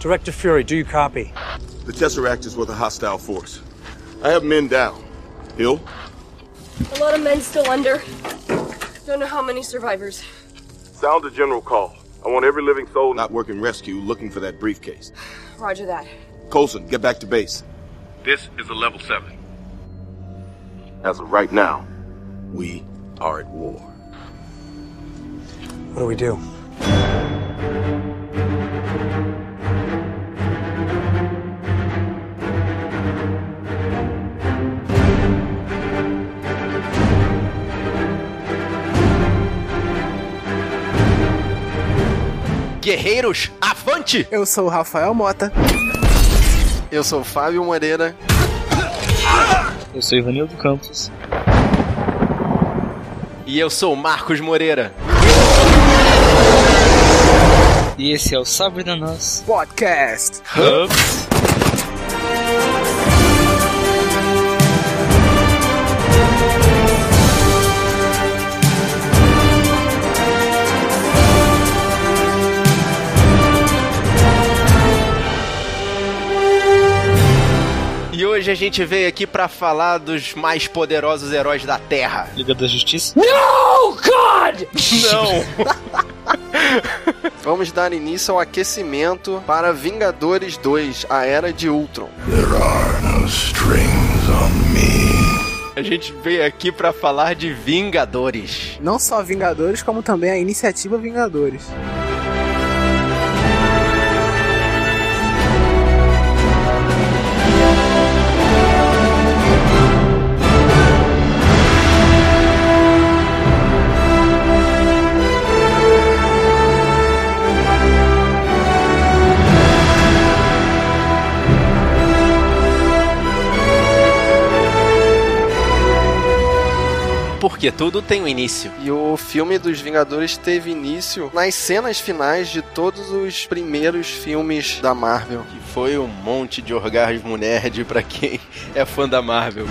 Director Fury, do you copy? The Tesseract is with a hostile force. I have men down. Hill? A lot of men still under. Don't know how many survivors. Sound a general call. I want every living soul not working rescue looking for that briefcase. Roger that. Colson, get back to base. This is a level 7. As of right now, we are at war. What do we do? Guerreiros, avante! Eu sou o Rafael Mota. Eu sou o Fábio Moreira. Eu sou Ivanildo Campos. E eu sou o Marcos Moreira. E esse é o Sabre da Nós Podcast. Hubs. Hoje a gente veio aqui pra falar dos mais poderosos heróis da Terra. Liga da Justiça. No, God! Não! Vamos dar início ao aquecimento para Vingadores 2, a Era de Ultron. A gente veio aqui pra falar de Vingadores. Não só Vingadores, como também a iniciativa Vingadores. Porque tudo tem um início. E o filme dos Vingadores teve início nas cenas finais de todos os primeiros filmes da Marvel. Que foi um monte de orgasmo nerd pra quem é fã da Marvel.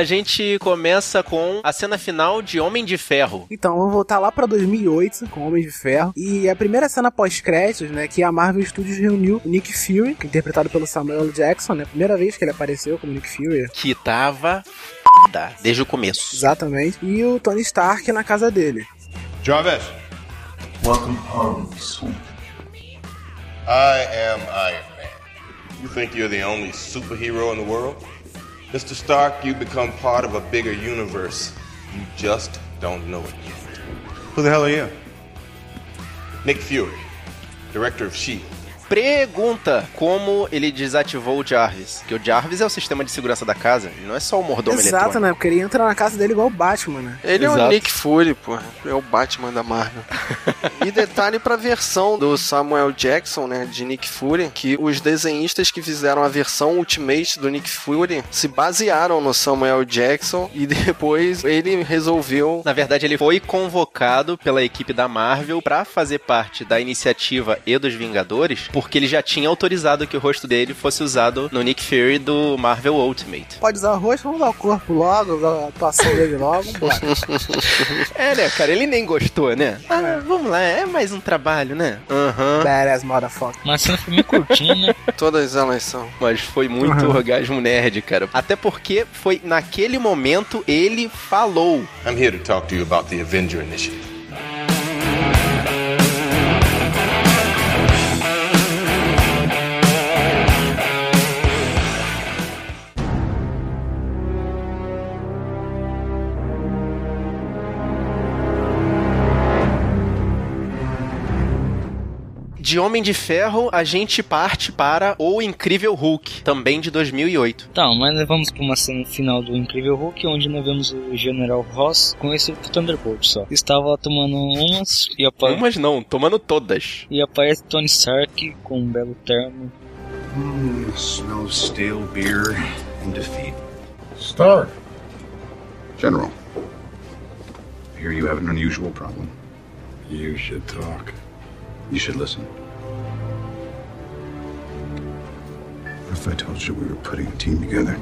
A gente começa com a cena final de Homem de Ferro. Então, vamos voltar lá pra 2008 com Homem de Ferro. E a primeira cena pós-créditos, né, que a Marvel Studios reuniu o Nick Fury, que é interpretado pelo Samuel Jackson, né, primeira vez que ele apareceu como Nick Fury. Que tava f***da desde o começo. Exatamente. E o Tony Stark na casa dele. Jarvis. Welcome home, sweet. I am Iron Man. You think you're the only superhero in the world? Mr. Stark, you become part of a bigger universe. You just don't know it yet. Who the hell are you? Nick Fury, director of S.H.I.E.L.D. Pergunta como ele desativou o Jarvis. Que o Jarvis é o sistema de segurança da casa, ele não é só o mordomo Exato, eletrônico. né? Porque ele entra na casa dele igual o Batman, né? Ele é o Exato. Nick Fury, pô. É o Batman da Marvel. e detalhe pra versão do Samuel Jackson, né, de Nick Fury, que os desenhistas que fizeram a versão Ultimate do Nick Fury se basearam no Samuel Jackson e depois ele resolveu Na verdade, ele foi convocado pela equipe da Marvel pra fazer parte da iniciativa e dos Vingadores, porque ele já tinha autorizado que o rosto dele fosse usado no Nick Fury do Marvel Ultimate. Pode usar o rosto, vamos dar o corpo logo, a atuação dele logo. É, né, cara? Ele nem gostou, né? Ah, vamos lá, é mais um trabalho, né? Aham. Badass motherfucker. Mas cena foi meio curtinha, né? todas elas são. Mas foi muito orgasmo nerd, cara. Até porque foi naquele momento ele falou. I'm here to talk to you about the Avenger Initiative. De Homem de Ferro, a gente parte para O Incrível Hulk, também de 2008. Tá, mas nós vamos pra uma cena final do Incrível Hulk, onde nós vemos o General Ross com esse Thunderbolt só. Estava tomando umas e, apa Umas não, tomando todas. e aparece Tony Stark com um belo terno. Mm, smells stale beer and defeat. Stark. General, I hear you have an unusual problem. You should talk. You should listen. If I told you we were putting a team together?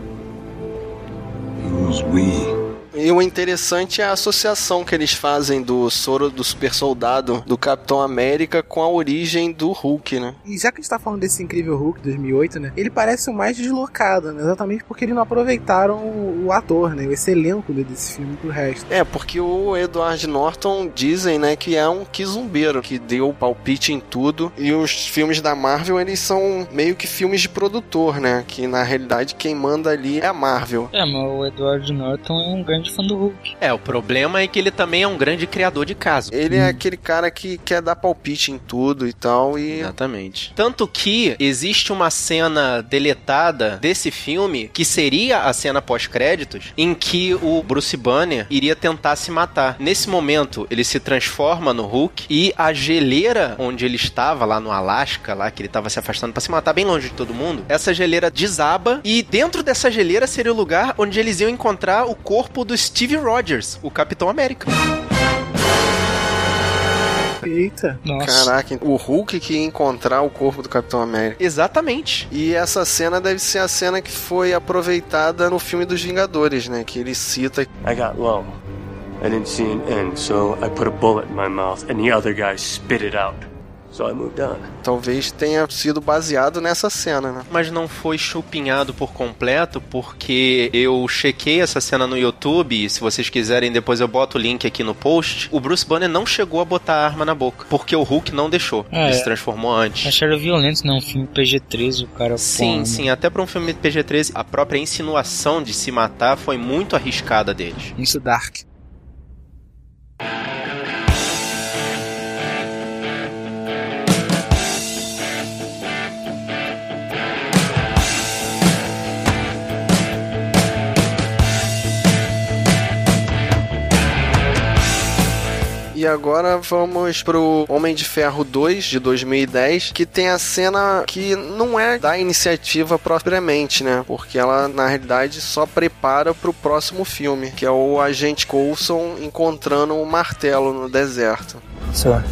Who's we? E o interessante é a associação que eles fazem do soro do super soldado do Capitão América com a origem do Hulk, né? E já que a gente tá falando desse incrível Hulk 2008, né? Ele parece o mais deslocado, né? Exatamente porque eles não aproveitaram o, o ator, né? Esse elenco desse filme pro resto. É, porque o Edward Norton dizem, né, que é um quizumbeiro, que deu palpite em tudo. E os filmes da Marvel, eles são meio que filmes de produtor, né? Que na realidade quem manda ali é a Marvel. É, mas o Edward Norton é um grande fã do Hulk. É, o problema é que ele também é um grande criador de casos. Ele é aquele cara que quer dar palpite em tudo e tal, e Exatamente. Tanto que existe uma cena deletada desse filme que seria a cena pós-créditos em que o Bruce Banner iria tentar se matar. Nesse momento, ele se transforma no Hulk e a geleira onde ele estava, lá no Alasca, lá que ele estava se afastando para se matar bem longe de todo mundo, essa geleira desaba e dentro dessa geleira seria o lugar onde eles iam encontrar o corpo do Steve Rogers, o Capitão América. Eita. Nossa. caraca, o Hulk que ia encontrar o corpo do Capitão América. Exatamente. E essa cena deve ser a cena que foi aproveitada no filme dos Vingadores, né? Que ele cita I got low. I didn't see an end, so I put a bullet in my mouth and the other guy spit it out. So I moved on. talvez tenha sido baseado nessa cena, né? mas não foi chupinhado por completo, porque eu chequei essa cena no YouTube, e se vocês quiserem depois eu boto o link aqui no post. O Bruce Banner não chegou a botar a arma na boca, porque o Hulk não deixou. Ah, ele é. se transformou antes. Acharam violento, né? Um filme PG-13, o cara... Sim, pô, sim, até pra um filme PG-13, a própria insinuação de se matar foi muito arriscada deles. Isso Dark. E agora vamos pro Homem de Ferro 2 de 2010, que tem a cena que não é da iniciativa propriamente, né? Porque ela na realidade só prepara pro próximo filme, que é o agente Coulson encontrando o martelo no deserto. Sir,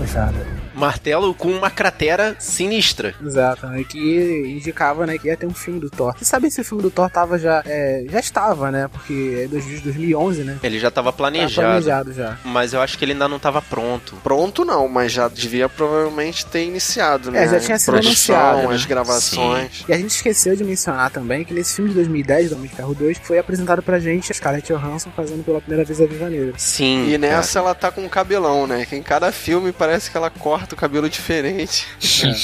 we found it. Martelo com uma cratera sinistra. Exato, né? Que indicava, né, que ia ter um filme do Thor. Você sabe se o filme do Thor tava já. é, já estava, né? Porque é de 2011, né? Ele já tava Tava planejado, planejado já. mas eu acho que ele ainda não tava pronto. Pronto não, mas já devia provavelmente ter iniciado, né? É, já tinha sido Produção, anunciado, né? as gravações. E a gente esqueceu de mencionar também que nesse filme de 2010, do Homem de Ferro 2, foi apresentado pra gente a Scarlett Johansson fazendo pela primeira vez a Viva Negra. Sim. E cara. nessa ela tá com um cabelão, né? Que em cada filme parece que ela corta o cabelo diferente.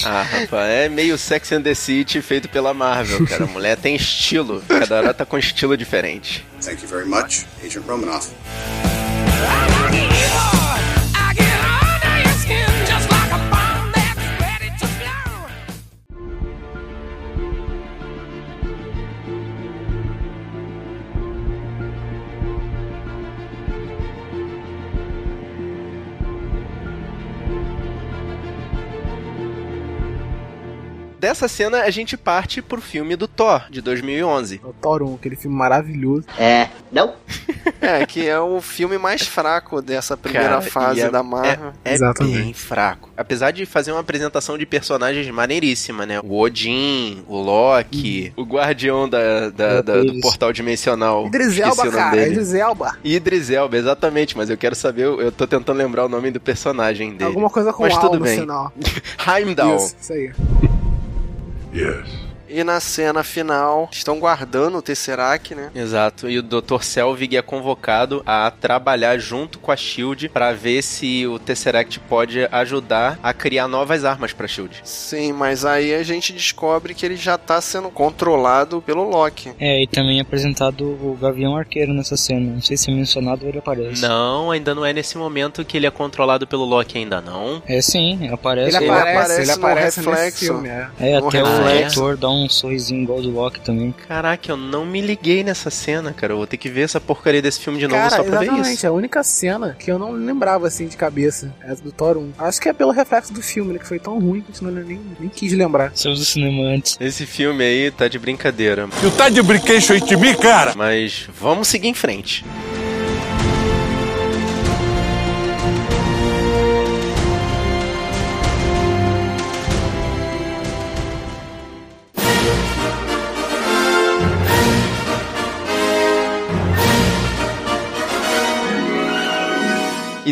Ah, rapaz, é meio Sex and the City feito pela Marvel, cara. A mulher tem estilo. Cada hora tá com estilo diferente. Thank you very much, Agent Romanoff. Dessa cena a gente parte pro filme do Thor, de 2011. O Thor 1, aquele filme maravilhoso. É, que é o filme mais fraco dessa primeira Cara, fase é- da Marvel. É Exatamente. bem fraco. Apesar de fazer uma apresentação de personagens maneiríssima, né? O Odin, o Loki, o guardião da, da- da- do portal dimensional. Idris Elba, cara. dele. Idris Elba. Idris Elba, exatamente, mas eu quero saber, eu tô tentando lembrar o nome do personagem dele. Alguma coisa com Mas tudo no bem. final. Heimdall. Isso, isso aí. Yes. E na cena final, estão guardando o Tesseract, né? Exato, e o Dr. Selvig é convocado a trabalhar junto com a SHIELD pra ver se o Tesseract pode ajudar a criar novas armas pra SHIELD. Sim, mas aí a gente descobre que ele já tá sendo controlado pelo Loki. É, e também é apresentado o Gavião Arqueiro nessa cena. Não sei se é mencionado ou ele aparece. Não, ainda não é nesse momento que ele é controlado pelo Loki ainda não. É sim, aparece. Ele Ele aparece, aparece ele no aparece nesse reflexo. filme, é. É, no até o reflexo. ator dá um sorrisinho igual do Loki também. Caraca, eu não me liguei nessa cena, cara. Eu vou ter que ver essa porcaria desse filme de novo Cara, só pra ver exatamente, isso. a única cena que eu não lembrava assim de cabeça é do Thor 1. Acho que é pelo reflexo do filme, né? Que foi tão ruim que não- nem, nem quis lembrar. Saiu do cinema antes. Esse filme aí tá de brincadeira. Tu tá de brinquedo aí de mim, cara? Mas vamos seguir em frente.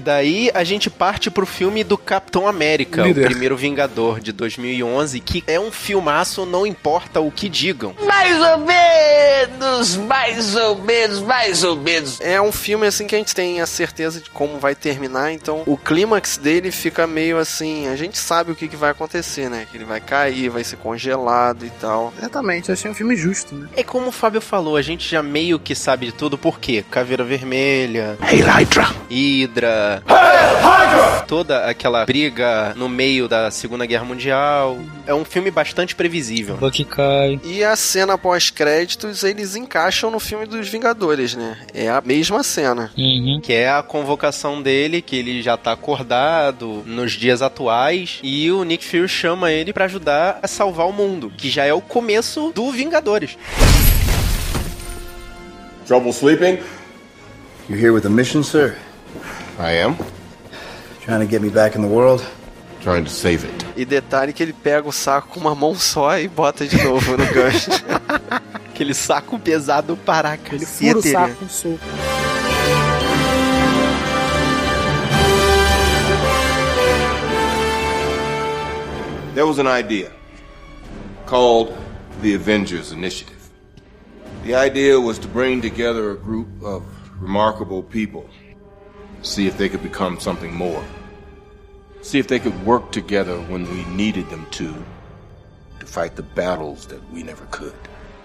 Daí a gente parte pro filme do Capitão América, Líder. o primeiro Vingador de 2011, que é um filmaço, não importa o que digam. Mais ou menos, mais ou menos, mais ou menos. É um filme assim que a gente tem a certeza de como vai terminar, então o clímax dele fica meio assim, a gente sabe o que, que vai acontecer, né? Que ele vai cair, vai ser congelado e tal. Exatamente, eu achei um filme justo, né? É como o Fábio falou, a gente já meio que sabe de tudo, por quê? Caveira Vermelha, Hey, Hydra! Hydra, toda aquela briga no meio da Segunda Guerra Mundial. É um filme bastante previsível. Bucky cai. E a cena pós-créditos eles encaixam no filme dos Vingadores, né? É a mesma cena. Uhum. Que é a convocação dele, que ele já tá acordado nos dias atuais, e o Nick Fury chama ele pra ajudar a salvar o mundo, que já é o começo do Vingadores. Trouble sleeping? You here with a mission, sir? I am. Trying to get me back in the world? Trying to save it. E detalhe que ele pega o saco com uma mão só e bota de novo no gancho. Aquele saco pesado para Ele fura o saco com soco. There was an idea called the Avengers Initiative. The idea was to bring together a group of remarkable people, see if they could become something more, see if they could work together when we needed them to, to fight the battles that we never could.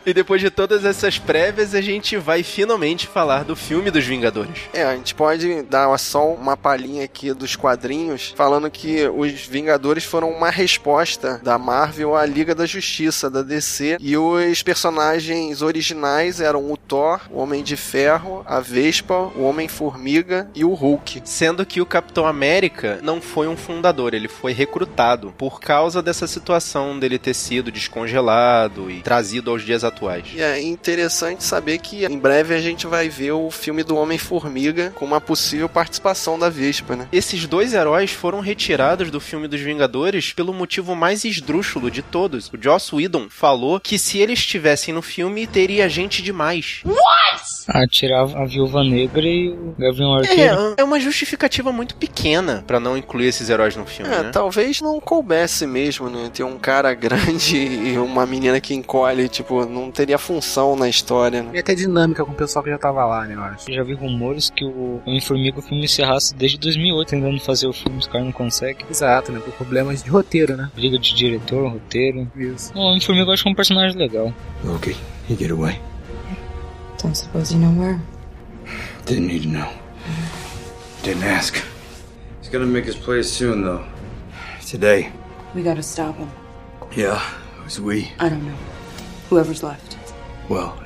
E depois de todas essas prévias, a gente vai finalmente falar do filme dos Vingadores. É, a gente pode dar só uma palhinha aqui dos quadrinhos, falando que os Vingadores foram uma resposta da Marvel à Liga da Justiça, da DC, e os personagens originais eram o Thor, o Homem de Ferro, a Vespa, o Homem-Formiga e o Hulk. Sendo que o Capitão América não foi um fundador, ele foi recrutado por causa dessa situação dele ter sido descongelado e trazido aos dias atuais. E é interessante saber que em breve a gente vai ver o filme do Homem-Formiga com uma possível participação da Vespa, né? Esses dois heróis foram retirados do filme dos Vingadores pelo motivo mais esdrúxulo de todos. O Joss Whedon falou que se eles estivessem no filme, teria gente demais. Ah, tirava a Viúva Negra e o Gavião Arqueiro. É, é uma justificativa muito pequena pra não incluir esses heróis no filme, É, né? talvez não coubesse mesmo, né? Ter um cara grande e uma menina que encolhe, tipo, não teria função na história, né? E até dinâmica com o pessoal que já tava lá, né, eu acho. Eu já vi rumores que o Homem-Formiga o filme encerrasse desde 2008, tentando fazer o filme, os caras não conseguem. Exato, né? Por problemas de roteiro, né? Briga de diretor, roteiro. Isso. O Homem-Formiga eu acho que é um personagem legal. Loki, you get away. Don't suppose you know where. Didn't need to know. Didn't ask. He's gonna make his play soon, though. Today. We gotta stop him. Yeah, who's we? I don't know. Whoever's left. Well,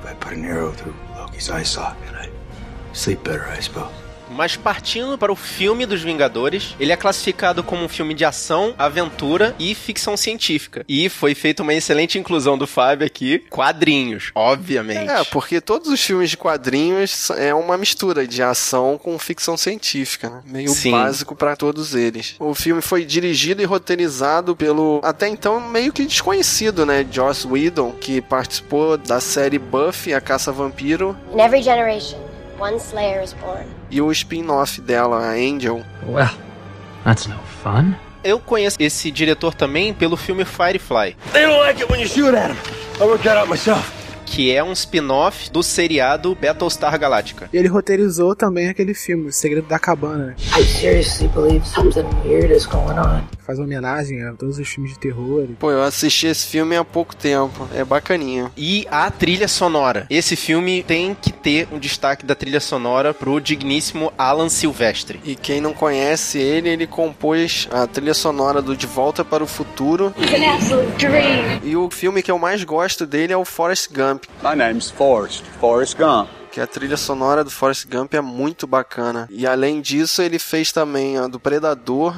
if I put an arrow through Loki's eye socket, I'd sleep better, I suppose. Mas partindo para o filme dos Vingadores, ele é classificado como um filme de ação, aventura e ficção científica. E foi feita uma excelente inclusão do Fábio aqui, quadrinhos, obviamente. É, porque todos os filmes de quadrinhos é uma mistura de ação com ficção científica, né? Meio Sim. básico pra todos eles. O filme foi dirigido e roteirizado pelo até então meio que desconhecido, né, Joss Whedon, que participou da série Buffy, a Caça Vampiro, In every generation, one Slayer is born. e o spin-off dela, a Angel. Well, that's no fun. Eu conheço esse diretor também pelo filme Firefly, They don't like it when you shoot at them. I worked that out myself. Que é um spin-off do seriado Battlestar Galactica. E ele roteirizou também aquele filme, O Segredo da Cabana? I seriously believe something weird is going on. Faz uma homenagem a todos os filmes de terror. Pô, eu assisti esse filme há pouco tempo. É bacaninha. E a trilha sonora. Esse filme tem que ter um destaque da trilha sonora pro digníssimo Alan Silvestre. E quem não conhece ele, ele compôs a trilha sonora do De Volta para o Futuro. E o filme que eu mais gosto dele é o Forrest Gump. My name's Forrest. Forrest Gump. Que a trilha sonora do Forrest Gump é muito bacana. E além disso, ele fez também a do Predador.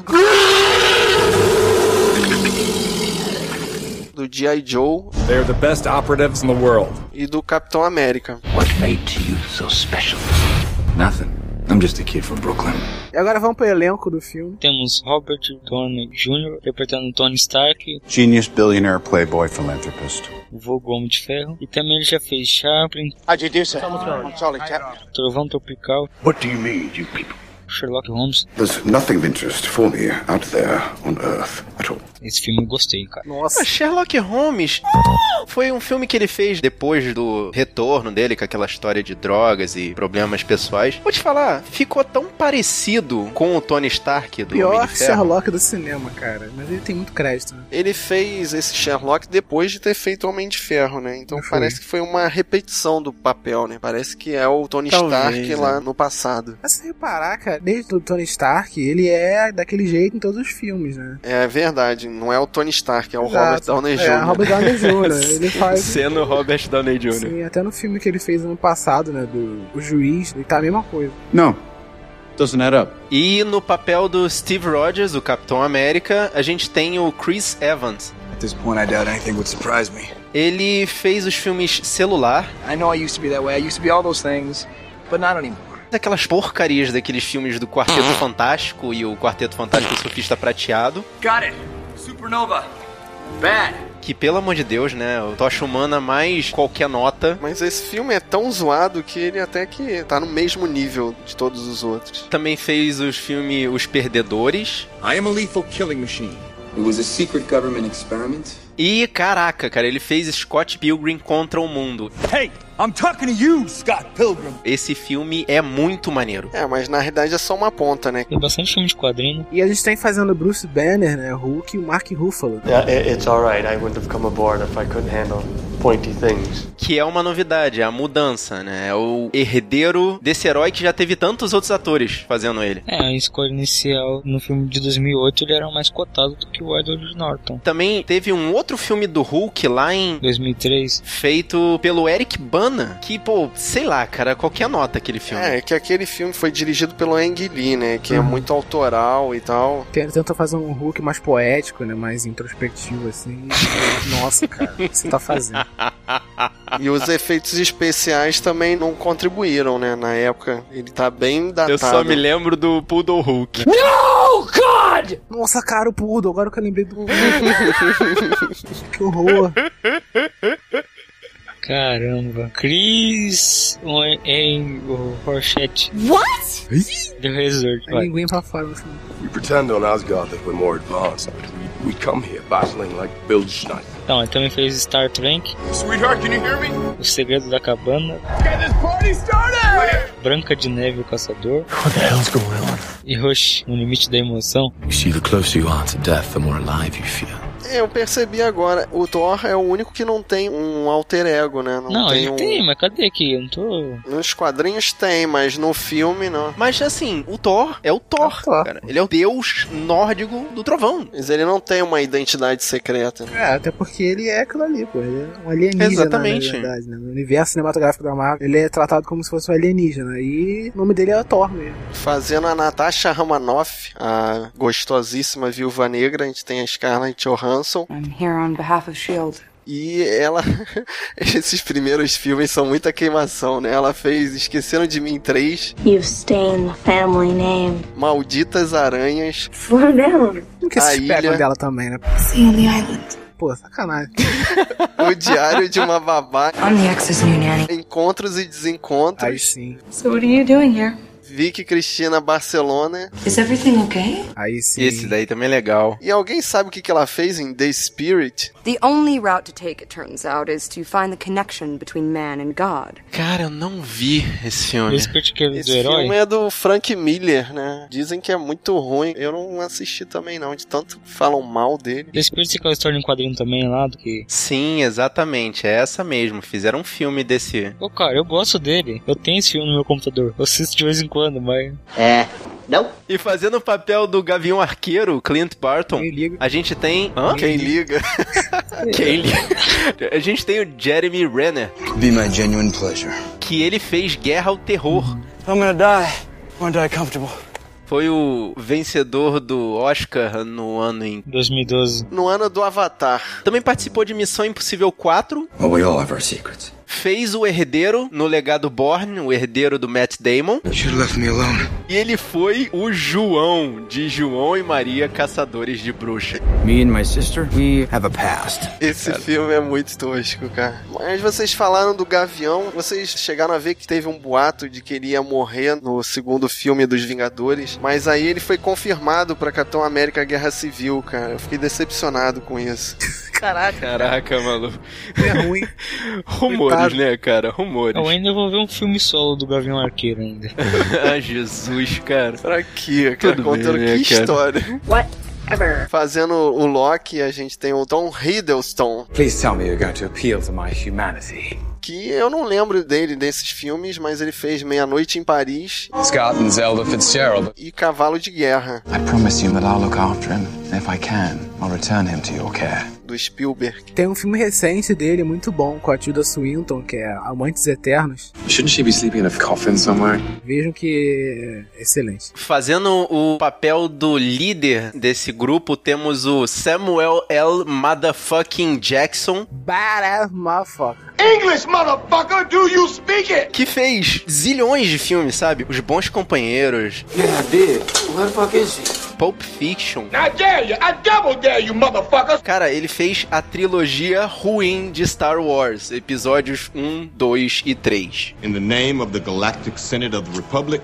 Do G.I. Joe They're the best operatives in the world. e do Capitão América. What made you so special? Nothing. I'm just a kid from Brooklyn. E agora vamos pro elenco do filme. Temos Robert Downey Jr. interpretando Tony Stark, Genius, billionaire, playboy, philanthropist. o vulgo Homem de Ferro. E também ele já fez Chaplin, How'd you do, sir? I'm Charlie Chaplin. Trovão Tropical, What do you mean, you people? Sherlock Holmes. There's nothing of interest for me out there on Earth at all. Esse filme eu gostei, cara. Nossa. Ah, Sherlock Holmes foi um filme que ele fez depois do retorno dele com aquela história de drogas e problemas pessoais. Vou te falar, ficou tão parecido com o Tony Stark do Homem Pior de Ferro. Sherlock do cinema, cara. Mas ele tem muito crédito. Né? Ele fez esse Sherlock depois de ter feito Homem de Ferro, né? Então Foi. parece que foi uma repetição do papel, né? Parece que é o Tony Talvez, Stark é. lá no passado. Mas se reparar, cara, desde o Tony Stark, ele é daquele jeito em todos os filmes, né? É verdade, não é o Tony Stark, é o Exato. Robert Downey É, Jr. Robert Downey Jr. Ele faz. Sendo Robert Downey Jr. Sim, até no filme que ele fez ano passado, né? Do o Juiz, ele tá a mesma coisa. No. Doesn't add up. E no papel do Steve Rogers, o Capitão América, a gente tem o Chris Evans. At this point, I doubt anything would surprise me. Ele fez os filmes Celular, I know I used to be that way. I used to be all those things, but not anymore. Aquelas porcarias daqueles filmes do Quarteto Fantástico e o Quarteto Fantástico Surfista Prateado. Got it. Supernova. Bad. Que, pelo amor de Deus, né? O Tocha Humana mais qualquer nota. Mas esse filme é tão zoado que ele até que tá no mesmo nível de todos os outros. Também fez os filmes Os Perdedores. I am a lethal killing machine. It was a secret government experiment. E, caraca, cara, ele fez Scott Pilgrim contra o mundo. Hey, I'm talking to you, Scott Pilgrim. Esse filme é muito maneiro. É, mas na realidade é só uma ponta, né? Tem bastante filme de quadrinho. E a gente tem fazendo Bruce Banner, né? Hulk e o Mark Ruffalo. Yeah, it, it's alright. I wouldn't have come aboard if I couldn't handle pointy things. Que é uma novidade, é a mudança, né? É o herdeiro desse herói que já teve tantos outros atores fazendo ele. É, a escolha inicial no filme de 2008 ele era mais cotado do que o Edward Norton. Também teve um outro filme do Hulk lá em 2003. feito pelo Eric Bana, que, pô, sei lá, cara, qualquer nota aquele filme. É, que aquele filme foi dirigido pelo Ang Lee, né? Que é muito autoral e tal. Tem- Tenta fazer um Hulk mais poético, né? Mais introspectivo, assim. Nossa, cara, o que você tá fazendo? E os efeitos especiais também não contribuíram, né? Na época. Ele tá bem datado. Eu só me lembro do Poodle Hulk. No, God! Nossa, cara, o Poodle, agora que eu lembrei do. que horror. Caramba. Chris em o Horchet. What? The Resort. Linguinha pra fora filme. We pretend on Asgard that we're more advanced, but we, we come here battling like Bildschneid. Então, ele também fez Star Trek, Sweetheart, can you hear me? O Segredo da Cabana, Get this party started! Branca de Neve e o Caçador What the hell's going on? e Rush, No Limite da Emoção. You see, the closer you are to death, the more alive you feel. É, eu percebi agora. O Thor é o único que não tem um alter ego, né? Não, Não, tem ele um... tem, mas cadê aqui? Eu não tô... Nos quadrinhos tem, mas no filme não. Mas assim, o Thor é o Thor, Thor. cara. Ele é o deus nórdico do trovão. Mas ele não tem uma identidade secreta. né? É, até porque ele é aquilo ali, pô. Ele é um alienígena, Exatamente. na verdade, né? No universo cinematográfico da Marvel, ele é tratado como se fosse um alienígena. E o nome dele é Thor mesmo. Fazendo a Natasha Romanoff, a gostosíssima viúva negra, a gente tem a Scarlett Johansson. I'm here on behalf of S.H.I.E.L.D. E ela. Esses primeiros filmes são muita queimação, né? Ela fez Esqueceram de Mim 3, You've stained the family name. Malditas Aranhas, Slow down. Não que A ilha. dela também, né? See on the island. Pô, sacanagem. O Diário de uma Babá, I'm the ex's new nanny. Encontros e Aí Desencontros, sim. So what are you doing here? Vicky Cristina Barcelona. Is everything okay? Aí sim. Esse daí também é legal. E alguém sabe o que que ela fez em The Spirit? The only route to take, it turns out, is to find the connection between man and God. Cara, eu não vi esse filme. Esse que eu te quero do Esse herói. filme é do Frank Miller, né? Dizem que é muito ruim. Eu não assisti também não, de tanto que falam mal dele. Esse Spirit é aquela história em quadrinho também lá, do que... Sim, exatamente. É essa mesmo. Fizeram um filme desse. Ô, cara, eu gosto dele. Eu tenho esse filme no meu computador. Eu assisto de vez em quando, mas... É. Não? E fazendo o papel do Gavião Arqueiro, Clint Barton, Quem liga? a gente tem. Hã? Quem liga? Quem liga? A gente tem o Jeremy Renner, Be my genuine pleasure. que ele fez Guerra ao Terror. I'm gonna die. I wanna die comfortable. Foi o vencedor do Oscar no ano em. 2012. No ano do Avatar. Também participou de Missão Impossível 4. Well, we all have our secrets. Fez o herdeiro no legado Born, o herdeiro do Matt Damon. E ele foi o João, de João e Maria Caçadores de Bruxa. Me and my sister, we have a past. Esse filme é muito tosco, cara. Mas vocês falaram do Gavião, vocês chegaram a ver que teve um boato de que ele ia morrer no segundo filme dos Vingadores, mas aí ele foi confirmado pra Capitão América Guerra Civil, cara. Eu fiquei decepcionado com isso. Caraca. Caraca, maluco. É ruim. Rumores, Coitado. né, cara? Rumores. Eu ainda vou ver um filme solo do Gavião Arqueiro ainda. ah, Jesus, cara. Pra quê, cara? Tudo Contando bem, né, que cara? história. Whatever. Fazendo o Loki, a gente tem o Tom Hiddleston, Please tell me you're going to appeal to my humanity. que eu não lembro dele desses filmes, mas ele fez Meia-Noite em Paris Scott and Zelda Fitzgerald. e Cavalo de Guerra, I promise you that I'll look after him. If I can, I'll return him to your care. do Spielberg. Tem um filme recente dele muito bom com a Tilda Swinton, que é Amantes Eternos. Shouldn't she be sleeping in a coffin somewhere? Vejam que é excelente. Fazendo o papel do líder desse grupo, temos o Samuel L. Motherfucking Jackson, Badass motherfucker. English, motherfucker, do you speak it? que fez zilhões de filmes, sabe? Os Bons Companheiros, Yeah, I did. Where the fuck is she? Pulp Fiction. I dare you, I double dare you, motherfuckers. Cara, ele fez a trilogia ruim de Star Wars, episódios 1, 2 e 3. In the name of the Galactic Senate of the Republic,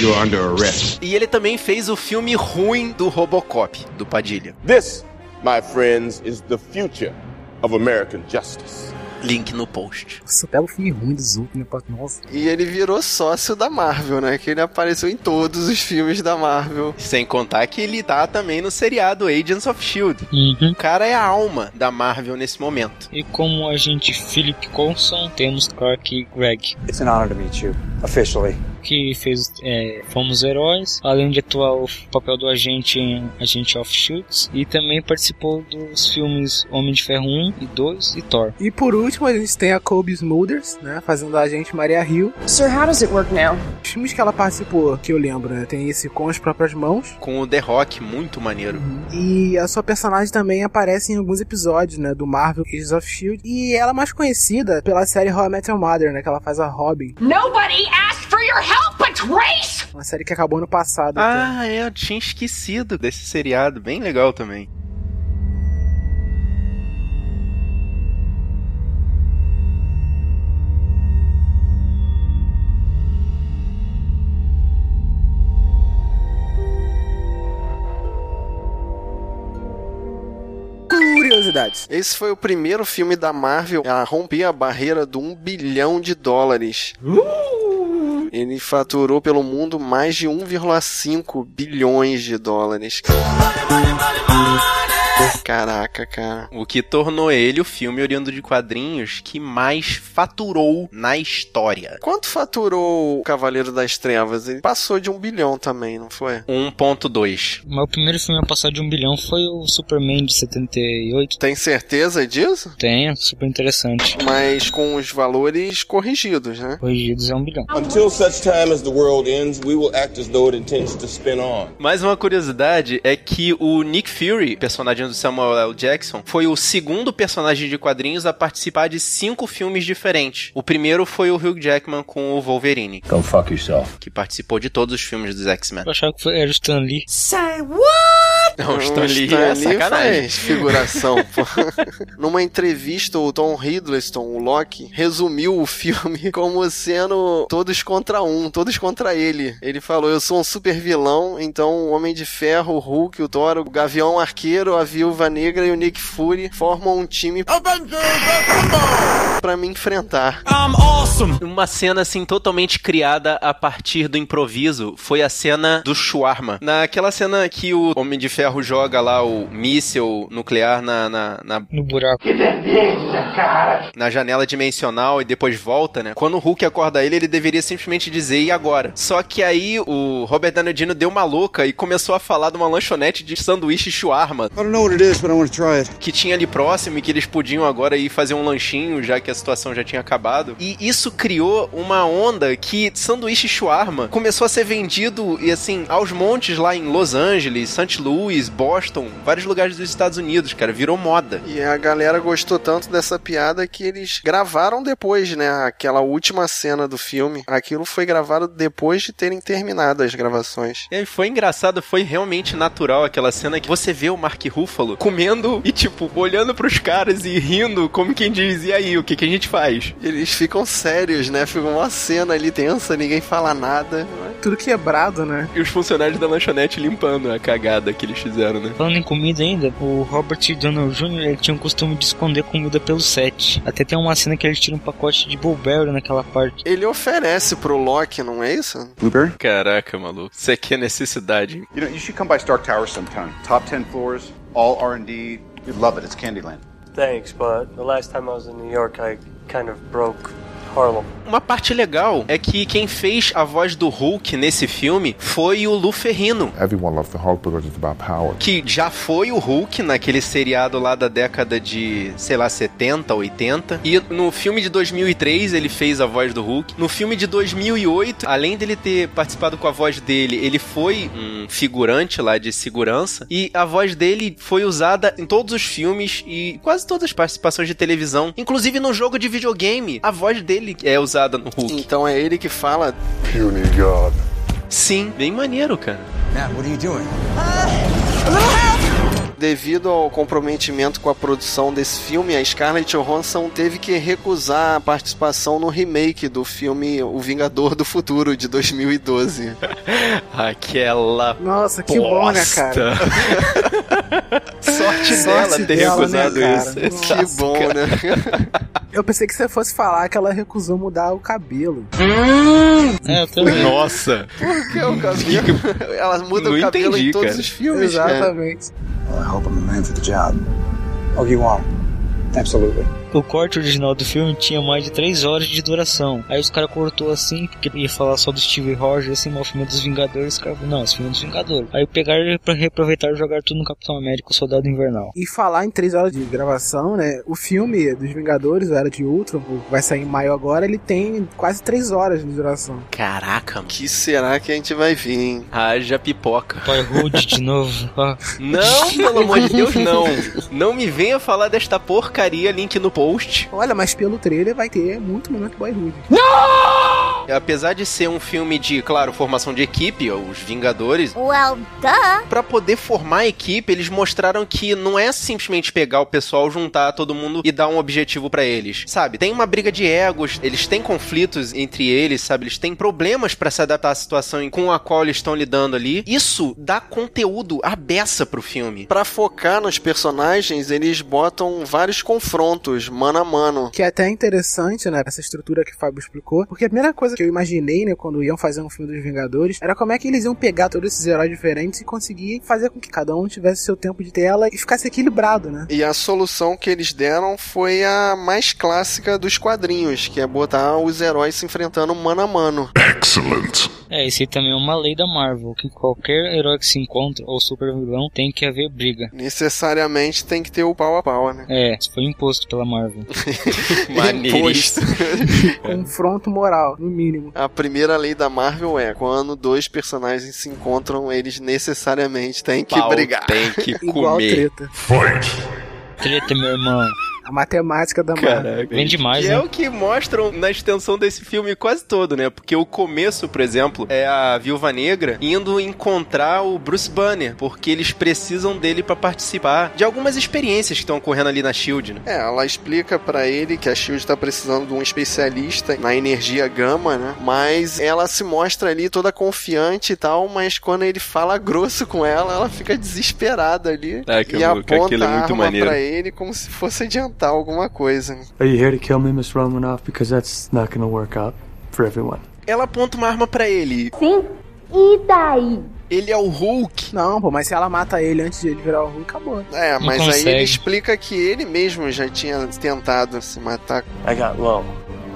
you're under arrest. E ele também fez o filme ruim do Robocop, do Padilha. This, my friends, is the future of American justice. Link no post. Nossa, pega o filme ruim do Zuko, né? Nossa. E ele virou sócio da Marvel, né? Que ele apareceu em todos os filmes da Marvel. Sem contar que ele tá também no seriado Agents of Shield. Uhum. O cara é a alma da Marvel nesse momento. E como agente Philip Coulson, temos Clark Gregg, It's an honor to meet you. Officially. Que fez é, Fomos Heróis, além de atuar o papel do agente em Agente of Shields, e também participou dos filmes Homem de Ferro 1 e 2 e Thor. E por último, a gente tem a Kobe Smulders, né? Fazendo a agente Maria Hill. Sir, how does it work now? Os filmes que ela participou, que eu lembro, né? Tem esse Com as Próprias Mãos. Com o The Rock, muito maneiro. E a sua personagem também aparece em alguns episódios, né? Do Marvel Agents of S.H.I.E.L.D. E ela é mais conhecida pela série How I Met Your Mother, né? Que ela faz a Robin. Nobody asked for your help, but race! Uma série que acabou ano passado. Ah, é, eu tinha esquecido desse seriado, bem legal também. Curiosidades. Esse foi o primeiro filme da Marvel a romper a barreira do 1 bilhão de dólares. Ele faturou pelo mundo mais de 1,5 bilhões de dólares. Caraca, cara. O que tornou ele o filme oriundo de quadrinhos que mais faturou na história. Quanto faturou o Cavaleiro das Trevas? Ele passou de um bilhão também, não foi? 1.2. Mas o primeiro filme a passar de um bilhão foi o Superman de 78. Tem certeza disso? Tenho, super interessante. Mas com os valores corrigidos, né? Corrigidos é um bilhão. Until such time as the world ends, we will act as though it intends to spin on. Mais uma curiosidade é que o Nick Fury, personagem do Samuel L. Jackson, foi o segundo personagem de quadrinhos a participar de cinco filmes diferentes. O primeiro foi o Hugh Jackman com o Wolverine, Go fuck yourself. que participou de todos os filmes dos X-Men. Eu achava que foi, era o Stan Lee. Não, o Stan Lee Stan é Lee sacanagem. faz figuração, pô. Numa entrevista, o Tom Hiddleston, o Loki, resumiu o filme como sendo todos contra um, todos contra ele. Ele falou, eu sou um super vilão, então o Homem de Ferro, o Hulk, o Thor, o Gavião Arqueiro, a Viúva Negra e o Nick Fury formam um time pra me enfrentar. Uma cena assim totalmente criada a partir do improviso foi a cena do shawarma. Naquela cena que o Homem de Ferro joga lá o míssil nuclear na, na, na, No buraco. na janela dimensional e depois volta, né? Quando o Hulk acorda ele, ele deveria simplesmente dizer e agora? Só que aí o Robert Downey Jr. deu uma louca e começou a falar de uma lanchonete de sanduíche shawarma I don't know what it is, but I want to try it. que tinha ali próximo e que eles podiam agora ir fazer um lanchinho, já que que a situação já tinha acabado. E isso criou uma onda que sanduíche shawarma começou a ser vendido, e assim, aos montes lá em Los Angeles, St. Louis, Boston, vários lugares dos Estados Unidos, cara. Virou moda. E a galera gostou tanto dessa piada que eles gravaram depois, né? Aquela última cena do filme. Aquilo foi gravado depois de terem terminado as gravações. E foi engraçado, foi realmente natural aquela cena que você vê o Mark Ruffalo comendo e, tipo, olhando pros caras e rindo, como quem diz, e aí, o que, que a gente faz? Eles ficam sérios, né? Fica uma cena ali tensa, ninguém fala nada. Tudo quebrado, né? E os funcionários da lanchonete limpando a cagada que eles fizeram, né? Falando em comida ainda, o Robert Downey Jr. ele tinha o costume de esconder comida pelo set. Até tem uma cena que ele tira um pacote de Blueberry naquela parte. Ele oferece pro Loki, não é isso? Blueberry? Caraca, maluco. Isso aqui é necessidade. You know, you should come by Stark Tower sometime. Top 10 floors, all R&D. You'd love it. It's Candyland. Thanks, but the last time I was in New York, I kind of broke Harlem. Uma parte legal é que quem fez a voz do Hulk nesse filme foi o Lu Ferrino. Everyone loves the Hulk because it's about power. Que já foi o Hulk naquele seriado lá da década de, sei lá, 70, 80. E no filme de 2003 ele fez a voz do Hulk. No filme de 2008, além dele ter participado com a voz dele, ele foi um figurante lá de segurança. E a voz dele foi usada em todos os filmes e quase todas as participações de televisão. Inclusive no jogo de videogame, a voz dele é usada no Hulk. Então é ele que fala. Puny God. Sim, bem maneiro, cara. Matt, what are you doing? Devido ao comprometimento com a produção desse filme, a Scarlett Johansson teve que recusar a participação no remake do filme O Vingador do Futuro de 2012. Aquela. Nossa, que bom, né, cara? Sorte, Sorte dela ter dela, recusado né, isso. cara? Que bom, né? Eu pensei que você fosse falar que ela recusou mudar o cabelo. É, eu também. Nossa. Por que o cabelo? Ela muda Não o cabelo entendi, em todos cara. os filmes, cara. Exatamente. Well, I hope I'm the man for the job. Oh, you are? Absolutely. O corte original do filme tinha mais de 3 horas de duração. Aí os caras cortou assim, porque ia falar só do Steve Rogers, assim, mas o filme é dos Vingadores. Os caras falaram, não, esse filme é dos Vingadores. Aí pegaram pra reaproveitar e jogar tudo no Capitão América, o Soldado Invernal. E falar em três horas de gravação, né? O filme dos Vingadores, Era de Ultron, vai sair em maio agora, ele tem quase três horas de duração. Caraca, mano. que será que a gente vai vir, hein? Haja pipoca. Pai Rude de novo. Ah, Não, pelo amor de Deus, não. Não me venha falar desta porcaria, link no post. Olha, mas pelo trailer vai ter muito momento boyhood. Apesar de ser um filme de, claro, formação de equipe, os Vingadores, Well, duh. Pra poder formar a equipe, eles mostraram que não é simplesmente pegar o pessoal, juntar todo mundo e dar um objetivo pra eles. Sabe? Tem uma briga de egos, eles têm conflitos entre eles, sabe? Eles têm problemas pra se adaptar à situação com a qual eles estão lidando ali. Isso dá conteúdo à beça pro filme. Pra focar nos personagens, eles botam vários confrontos, mano a mano. Que é até interessante, né? Essa estrutura que o Fábio explicou. Porque a primeira coisa que eu imaginei, né, quando iam fazer um filme dos Vingadores, era como é que eles iam pegar todos esses heróis diferentes e conseguir fazer com que cada um tivesse seu tempo de tela e ficasse equilibrado, né? E a solução que eles deram foi a mais clássica dos quadrinhos, que é botar os heróis se enfrentando mano a mano. Excellent. É, esse aí também é uma lei da Marvel, que qualquer herói que se encontra, ou super vilão, tem que haver briga. Necessariamente tem que ter o pau a pau, né? É, isso foi imposto pela Marvel. Maneiríssimo. Confronto moral, no mínimo. A primeira lei da Marvel é quando dois personagens se encontram, eles necessariamente têm que Pau brigar. Tem que Igual comer. treta. Treta, meu irmão. A matemática da Marvel. Caraca. Vem demais, E né? é o que mostram na extensão desse filme quase todo, né? Porque o começo, por exemplo, é a Viúva Negra indo encontrar o Bruce Banner, porque eles precisam dele pra participar de algumas experiências que estão ocorrendo ali na Shield, né? É, ela explica pra ele que a Shield tá precisando de um especialista na energia gama, né? Mas ela se mostra ali toda confiante e tal, mas quando ele fala grosso com ela, ela fica desesperada ali Ah, que e maluco, aponta aquilo é a muito arma maneiro. pra ele como se fosse adiantar alguma coisa. Are you here to kill me, Miss Romanoff? Because that's not gonna work out for everyone. Ela aponta uma arma pra ele. Sim. E daí? Ele é o Hulk. Não, pô, mas se ela mata ele antes de ele virar o Hulk, acabou. É, Não mas aí consegue. ele explica que ele mesmo já tinha tentado se matar. I got low.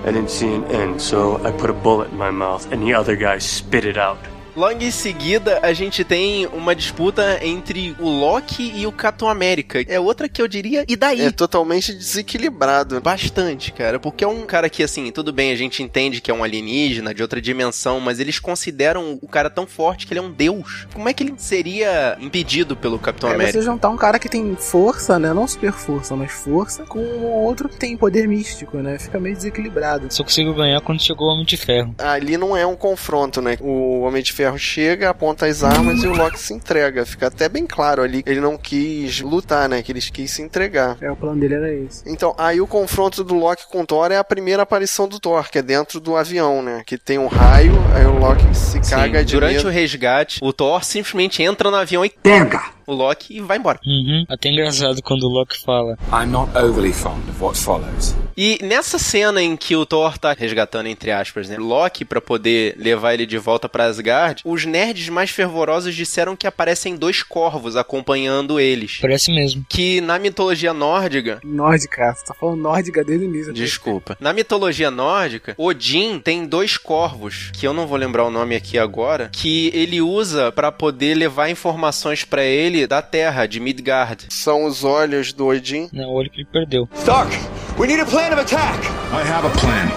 I didn't see an end, so I put a bullet in my mouth, and the other guy spit it out. Logo em seguida, a gente tem uma disputa entre o Loki e o Capitão América. É outra que eu diria, e daí? É totalmente desequilibrado. Bastante, cara. Porque é um cara que, assim, tudo bem, a gente entende que é um alienígena de outra dimensão, mas eles consideram o cara tão forte que ele é um deus. Como é que ele seria impedido pelo Capitão É América? você juntar um cara que tem força, né? Não super força, mas força, com outro que tem poder místico, né? Fica meio desequilibrado. Só conseguiu ganhar quando chegou o Homem de Ferro. Ali não é um confronto, né? O Homem de Ferro chega, aponta as armas e o Loki se entrega. Fica até bem claro ali que ele não quis lutar, né? Que ele quis se entregar. É, o plano dele era esse. Então, aí o confronto do Loki com o Thor é a primeira aparição do Thor, que é dentro do avião, né? Que tem um raio, aí o Loki se Sim, caga de durante medo. o resgate, o Thor simplesmente entra no avião e Pega! o Loki e vai embora. Uhum. Até engraçado quando o Loki fala. I'm not overly fond of what follows. E nessa cena em que o Thor tá resgatando, entre aspas, né, Loki pra poder levar ele de volta pra Asgard, os nerds mais fervorosos disseram que aparecem dois corvos acompanhando eles. Parece mesmo. Que na mitologia nórdica. Nórdica, você tá falando nórdica desde o início. Desculpa. Na mitologia nórdica, Odin tem dois corvos, que eu não vou lembrar o nome aqui agora, que ele usa pra poder levar informações pra ele da Terra, de Midgard. São os olhos do Odin. Não, o olho que ele perdeu. Stark, we need a plan of attack! I have a plan.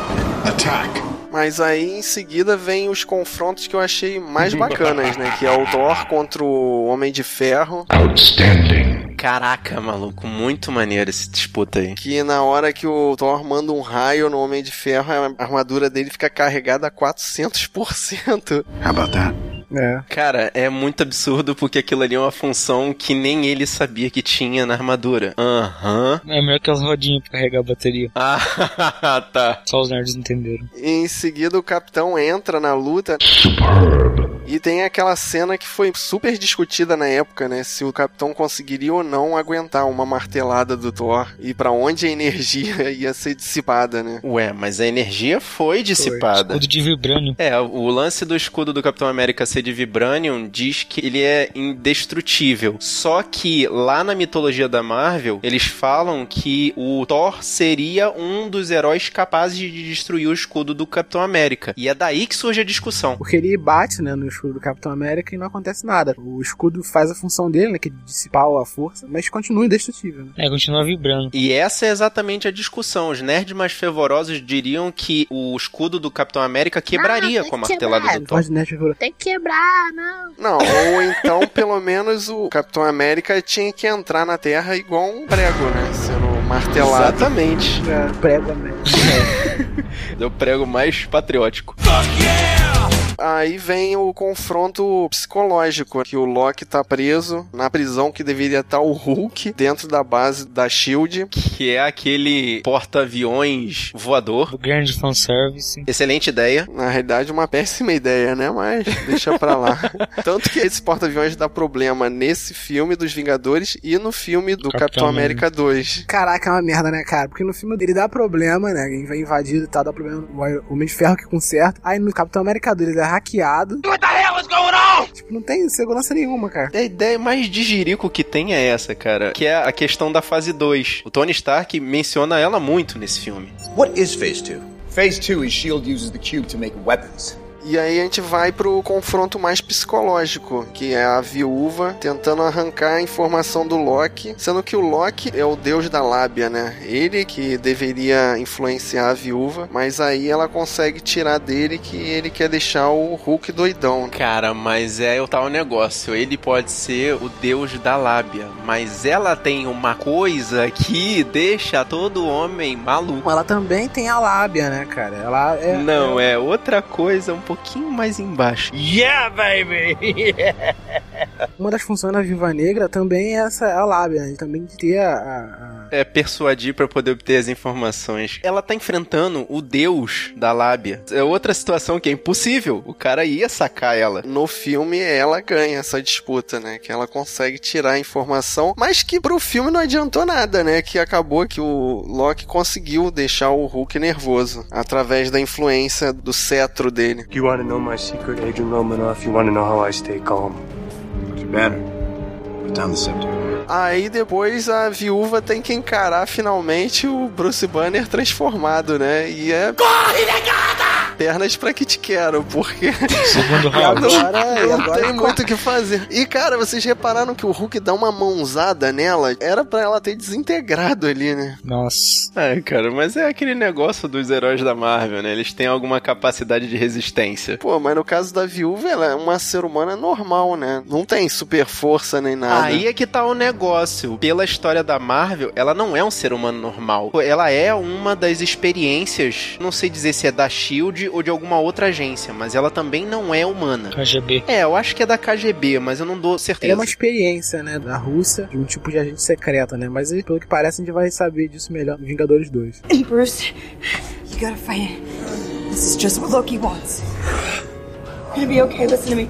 Attack. Mas aí em seguida vem os confrontos que eu achei mais bacanas, né? Que é o Thor contra o Homem de Ferro. Outstanding. Caraca, maluco, muito maneiro esse disputa aí. Que na hora que o Thor manda um raio no Homem de Ferro, a armadura dele fica carregada a 400%. How about that? É. Cara, é muito absurdo porque aquilo ali é uma função que nem ele sabia que tinha na armadura. Aham. É melhor que as rodinhas pra carregar a bateria. Ah, tá. Só os nerds entenderam. E em seguida o Capitão entra na luta. E tem aquela cena que foi super discutida na época, né? Se o Capitão conseguiria ou não aguentar uma martelada do Thor e pra onde a energia ia ser dissipada, né? Ué, mas a energia foi dissipada. Escudo de vibrânio. É, o lance do escudo do Capitão América ser de Vibranium diz que ele é indestrutível. Só que lá na mitologia da Marvel, eles falam que o Thor seria um dos heróis capazes de destruir o escudo do Capitão América. E é daí que surge a discussão. Porque ele bate, né, no escudo do Capitão América e não acontece nada. O escudo faz a função dele, né, que é de dissipar a força, mas continua indestrutível. Né? É, continua vibrando. E essa é exatamente a discussão. Os nerds mais fervorosos diriam que o escudo do Capitão América quebraria com a martelada do Thor. Tem que quebrar, não. Não, ou então pelo menos o Capitão América tinha que entrar na Terra igual um prego, né? Sendo martelado. Exatamente. é, prego, né? É o prego mais patriótico. Aí vem o confronto psicológico, que o Loki tá preso na prisão que deveria estar o Hulk dentro da base da SHIELD. Que é aquele porta-aviões voador. O grande fanservice. Excelente ideia. Na realidade, uma péssima ideia, né? Mas deixa pra lá. Tanto que esse porta-aviões dá problema nesse filme dos Vingadores e no filme do Capitão, Capitão América 2. Caraca, é uma merda, né, cara? Porque no filme dele dá problema, né? Ele vai invadido e tal, dá problema. O Homem de Ferro que conserta. Aí no Capitão América 2 ele hackeado. What the hell is going on? Tipo, não tem segurança nenhuma, cara. A ideia mais de jirico que tem é essa, cara. Que é a questão da fase 2. O Tony Stark menciona ela muito nesse filme. What is Phase 2? Phase 2 is S.H.I.E.L.D. uses the cube to make weapons. E aí a gente vai pro confronto mais psicológico, que é a viúva tentando arrancar a informação do Loki, sendo que o Loki é o deus da lábia, né? Ele que deveria influenciar a viúva, mas aí ela consegue tirar dele que ele quer deixar o Hulk doidão. Cara, mas é o tal negócio. Ele pode ser o deus da lábia, mas ela tem uma coisa que deixa todo homem maluco. Ela também tem a lábia, né, cara? Ela é. Não, é outra coisa um pouquinho mais embaixo. Yeah, baby! Uma das funções da Viva Negra também é essa a lábia, né? Também ter a. a- É persuadir pra poder obter as informações. Ela tá enfrentando o deus da lábia. É outra situação que é impossível. O cara ia sacar ela. No filme ela ganha essa disputa, né? Que ela consegue tirar a informação, mas que pro filme não adiantou nada, né? Que acabou que o Loki conseguiu deixar o Hulk nervoso através da influência do cetro dele. You want to know my secret, Adrian Romanoff? You want to know how I stay calm? Better. Put down the scepter. Aí depois a viúva tem que encarar finalmente o Bruce Banner transformado, né? E é. Corre, negada! Pernas pra que te quero, porque Segundo round. agora, e não agora tem muito o que fazer. E cara, vocês repararam que o Hulk dá uma mãozada nela? Era pra ela ter desintegrado ali, né? Nossa. É, cara, mas é aquele negócio dos heróis da Marvel, né? Eles têm alguma capacidade de resistência. Pô, mas no caso da viúva, ela é uma ser humana normal, né? Não tem super força nem nada. Aí é que tá o negócio. Pela história da Marvel, ela não é um ser humano normal. Ela é uma das experiências, não sei dizer se é da Shield ou de alguma outra agência, mas ela também não é humana. KGB. É, eu acho que é da KGB, mas eu não dou Ele é certeza. uma experiência, né, da Rússia, de um tipo de agente secreta, né? Mas pelo que parece, a gente vai saber disso melhor no Vingadores 2. Bruce, you gotta fight it. This is just what Loki wants. We're gonna be okay. Listen to me.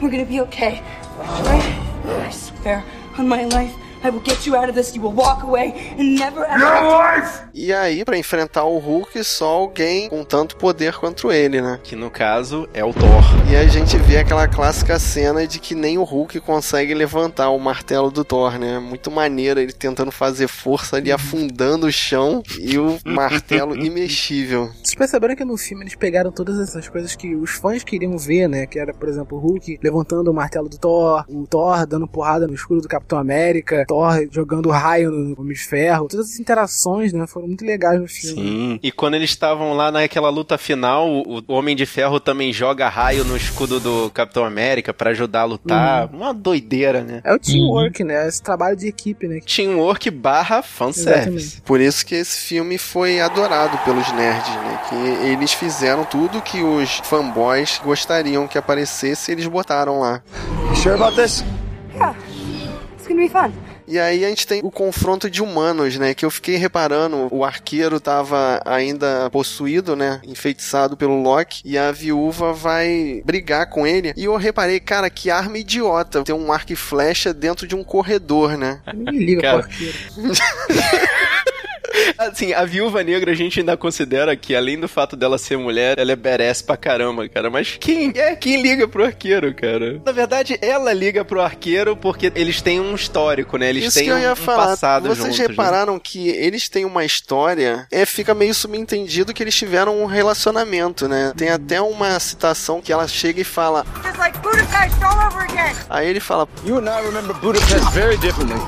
We're gonna be okay. Right? I swear on my life, I will get you out of this. You will walk away and never ever. E aí, pra enfrentar o Hulk, só alguém com tanto poder quanto ele, né? Que no caso é o Thor. E a gente vê aquela clássica cena de que nem o Hulk consegue levantar o martelo do Thor, né? Muito maneiro ele tentando fazer força ali, afundando o chão e o martelo imexível. Vocês perceberam que no filme eles pegaram todas essas coisas que os fãs queriam ver, né? Que era, por exemplo, o Hulk levantando o martelo do Thor, o Thor dando porrada no escudo do Capitão América, Thor jogando raio no Homem de Ferro. Todas as interações, né? Foram muito legais no filme. Sim. E quando eles estavam lá naquela luta final, o Homem de Ferro também joga raio no escudo do Capitão América pra ajudar a lutar. Uma doideira, né? É o teamwork, né? Esse trabalho de equipe, né? Teamwork barra fanservice. Exatamente. Por isso que esse filme foi adorado pelos nerds, né? Que eles fizeram tudo que os fanboys gostariam que aparecesse, eles botaram lá. You sure about this? Yeah. It's gonna be fun. E aí a gente tem o confronto de humanos, né? Que eu fiquei reparando, o arqueiro tava ainda possuído, né? Enfeitiçado pelo Loki. E a viúva vai brigar com ele. E eu reparei, cara, que arma idiota. Ter um arco e flecha dentro de um corredor, né? Ninguém liga Cara. pro arqueiro. Assim, a viúva negra a gente ainda considera que, além do fato dela ser mulher, ela é badass pra caramba, cara. Mas quem é quem liga pro arqueiro, cara? Na verdade, ela liga pro arqueiro porque eles têm um histórico, né? Eles Isso têm que eu um, ia um falar. passado Vocês juntos. né? repararam que eles têm uma história, é, fica meio subentendido que eles tiveram um relacionamento, né? Tem até uma citação que ela chega e fala. Just like Budapest all over again. Aí ele fala, You and I remember Budapest very differently.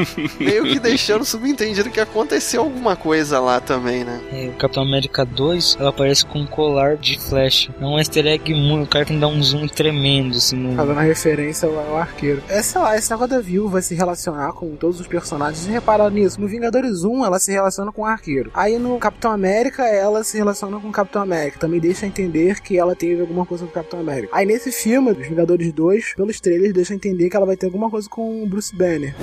meio que deixando subentendido que aconteceu alguma coisa lá também, né? É, o Capitão América 2, ela aparece com um colar de flecha. É um easter egg muito. O cara tem que dar um zoom tremendo, assim. No... Fazendo a referência ao, ao arqueiro. É, sei lá, esse negócio da viúva se relacionar com todos os personagens. Repararam nisso? No Vingadores 1, ela se relaciona com o arqueiro. Aí no Capitão América, ela se relaciona com o Capitão América. Também deixa entender que ela teve alguma coisa com o Capitão América. Aí nesse filme, dos Vingadores 2, pelos trailers, deixa entender que ela vai ter alguma coisa com o Bruce Banner.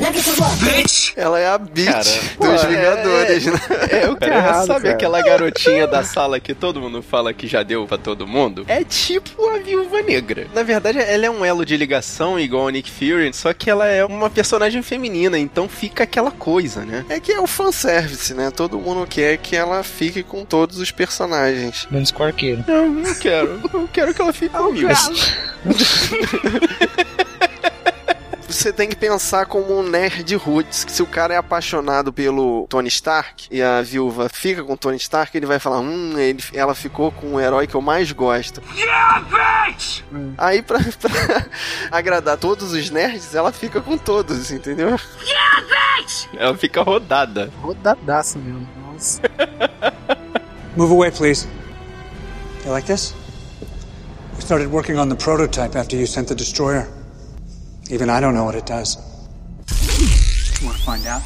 Ela é a bitch Cara, dos pô, é- Vingadores, né? É, o cara, errado, sabe cara. aquela garotinha da sala que todo mundo fala que já deu pra todo mundo? É tipo a viúva negra. Na verdade, ela é um elo de ligação igual a Nick Fury, só que ela é uma personagem feminina, então fica aquela coisa, né? É que é o fanservice, né? Todo mundo quer que ela fique com todos os personagens. Menos com o arqueiro. Eu não quero. Eu quero que ela fique comigo. Você tem que pensar como um nerd roots, que se o cara é apaixonado pelo Tony Stark e a viúva fica com o Tony Stark, ele vai falar, hum, ele, ela ficou com o herói que eu mais gosto. Aí, pra, pra agradar todos os nerds, ela fica com todos, entendeu? Ela fica rodada. Rodadaça mesmo. Nossa. Move away, please. You like this? We started working on the prototype after you sent the destroyer. Even I don't know what it does. You want to find out?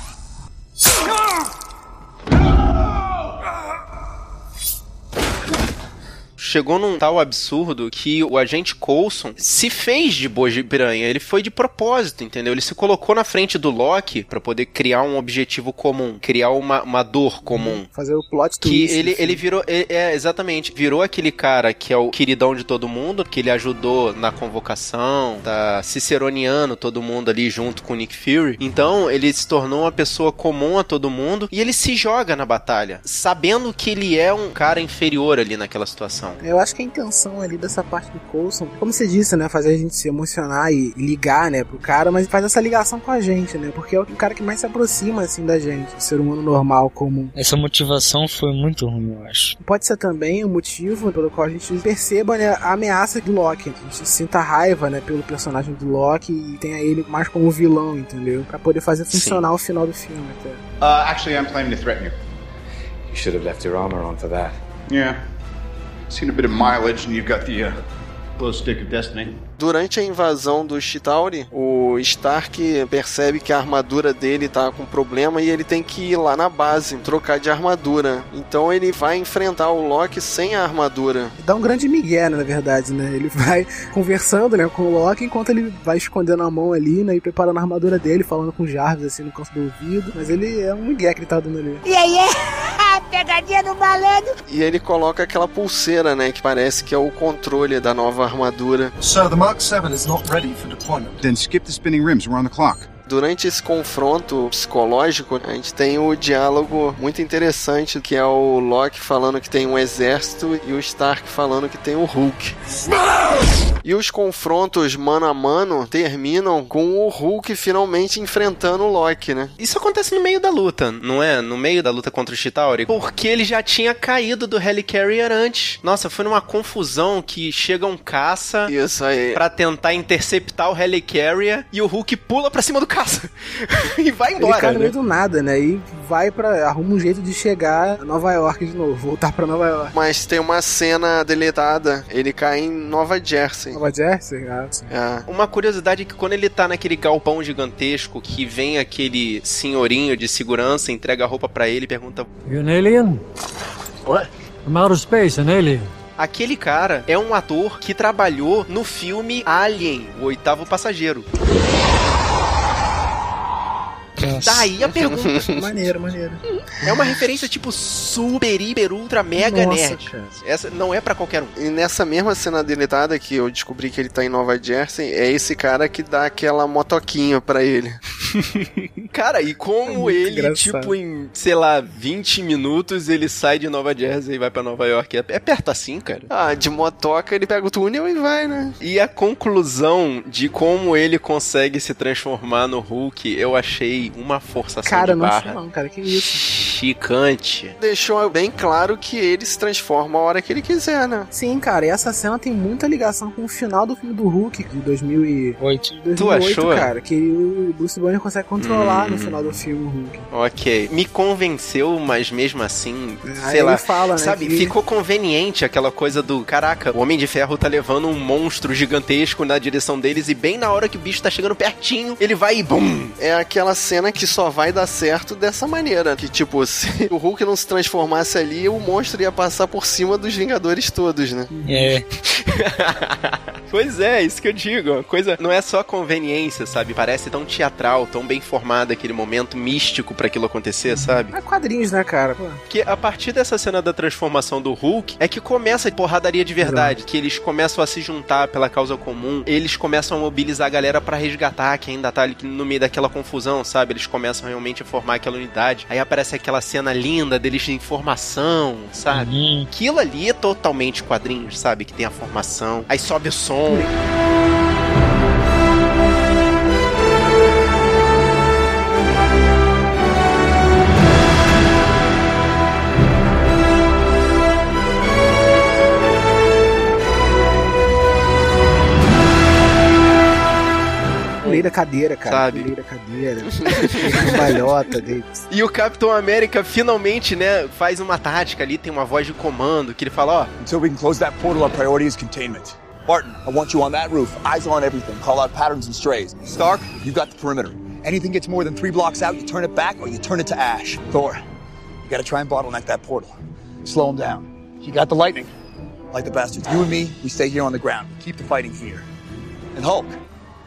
Chegou num tal absurdo que o agente Coulson se fez de boi de piranha. Ele foi de propósito, entendeu? Ele se colocou na frente do Loki pra poder criar um objetivo comum, criar uma, uma dor comum. Fazer o plot Que twist. ele, do ele virou, é, é, exatamente, virou aquele cara que é o queridão de todo mundo, que ele ajudou na convocação, tá ciceroniano todo mundo ali junto com o Nick Fury. Então, ele se tornou uma pessoa comum a todo mundo e ele se joga na batalha, sabendo que ele é um cara inferior ali naquela situação. Eu acho que a intenção ali dessa parte do Coulson, como você disse, né, fazer a gente se emocionar e ligar, né, pro cara, mas faz essa ligação com a gente, né, porque é o cara que mais se aproxima, assim, da gente, o ser humano normal, comum. Essa motivação foi muito ruim, eu acho. Pode ser também o motivo pelo qual a gente perceba né, a ameaça do Loki, a gente sinta raiva, né, pelo personagem do Loki e tenha ele mais como vilão, entendeu? Pra poder fazer funcionar o final do filme até. Uh, actually, I'm planning to threaten you. You should have left your armor on for that. Yeah. Seen a bit of mileage, and you've got the uh, glow stick of destiny. Durante a invasão do Chitauri, o Stark percebe que a armadura dele tá com problema e ele tem que ir lá na base, trocar de armadura. Então ele vai enfrentar o Loki sem a armadura. Dá um grande migué, né, na verdade, né? Ele vai conversando, né, com o Loki enquanto ele vai escondendo a mão ali, né, e preparando a armadura dele, falando com o Jarvis, assim, no canto do ouvido. Mas ele é um migué que ele tá dando ali. E aí é pegadinha do malandro. E ele coloca aquela pulseira, né, que parece que é o controle da nova armadura. Sir, the Mark 7 is not ready for deployment. Then skip the spinning rims. We're on the clock. Durante esse confronto psicológico, a gente tem o diálogo muito interessante que é o Loki falando que tem um exército e o Stark falando que tem o Hulk. E os confrontos mano a mano terminam com o Hulk finalmente enfrentando o Loki, né? Isso acontece no meio da luta, não é? No meio da luta contra o Chitauri. Porque ele já tinha caído do Helicarrier antes. Nossa, foi numa confusão que chega um caça Isso aí. pra tentar interceptar o Helicarrier e o Hulk pula pra cima do caça. e vai embora. ele cai no né? meio do nada, né? E vai para arruma um jeito de chegar a Nova York de novo, voltar pra Nova York. Mas tem uma cena deletada. Ele cai em Nova Jersey. Nova Jersey? Ah, sim. É. Uma curiosidade é que quando ele tá naquele galpão gigantesco que vem aquele senhorinho de segurança, entrega a roupa pra ele e pergunta: You an alien? What? From outer space, an alien. Aquele cara é um ator que trabalhou no filme Alien, o oitavo passageiro. Daí a pergunta. maneiro, maneiro. É uma referência tipo super, hiper, ultra, mega Nossa, nerd. cara. Essa não é pra qualquer um. E nessa mesma cena deletada que eu descobri que ele tá em Nova Jersey, é esse cara que dá aquela motoquinha pra ele. Cara, e É como muito ele, engraçado. tipo, em, sei lá, 20 minutos, ele sai de Nova Jersey e vai pra Nova York. É, é perto assim, cara. Ah, de motoca ele pega o túnel e vai, né? E a conclusão de como ele consegue se transformar no Hulk, eu achei uma forçação Cara, de não barra achei não, cara, que isso. Chicante. Deixou bem claro que ele se transforma a hora que ele quiser, né? Sim, cara, e essa cena tem muita ligação com o final do filme do Hulk de 2008, 2008 Tu achou? cara, que o Bruce Banner consegue controlar Hum. no final do filme o Hulk. Ok. Me convenceu, mas mesmo assim, Aí sei ele lá. fala, né, sabe, que- ficou conveniente aquela coisa do caraca, o Homem de Ferro tá levando um monstro gigantesco na direção deles e bem na hora que o bicho tá chegando pertinho, ele vai e bum! É aquela cena que só vai dar certo dessa maneira. Que, tipo, se o Hulk não se transformasse ali, o monstro ia passar por cima dos Vingadores todos, né? É. Pois é, isso que eu digo. A coisa não é só conveniência, sabe? Parece tão teatral, tão bem formado aquele momento místico pra aquilo acontecer, sabe? É quadrinhos, né, cara? Pô. Que a partir dessa cena da transformação do Hulk é que começa a porradaria de verdade, que eles começam a se juntar pela causa comum, eles começam a mobilizar a galera pra resgatar quem ainda tá ali no meio daquela confusão, sabe? Eles começam realmente a formar aquela unidade. Aí aparece aquela cena linda deles de informação, sabe? Aquilo ali é totalmente quadrinhos, sabe? Que tem a formação. Aí sobe o som. Pulei da cadeira, cara. Sabe? Pulei da cadeira. Cambalhota dele. E o Capitão América finalmente, né, faz uma tática ali, tem uma voz de comando que ele fala, ó, Until we can close that portal, our priority is containment. Barton, I want you on that roof, eyes on everything. Call out patterns and strays. Stark, you've got the perimeter. Anything gets more than three blocks out, you turn it back or you turn it to ash. Thor, you gotta try and bottleneck that portal. Slow him down. You got the lightning. Like the bastards. You and me, we stay here on the ground. Keep the fighting here. And Hulk,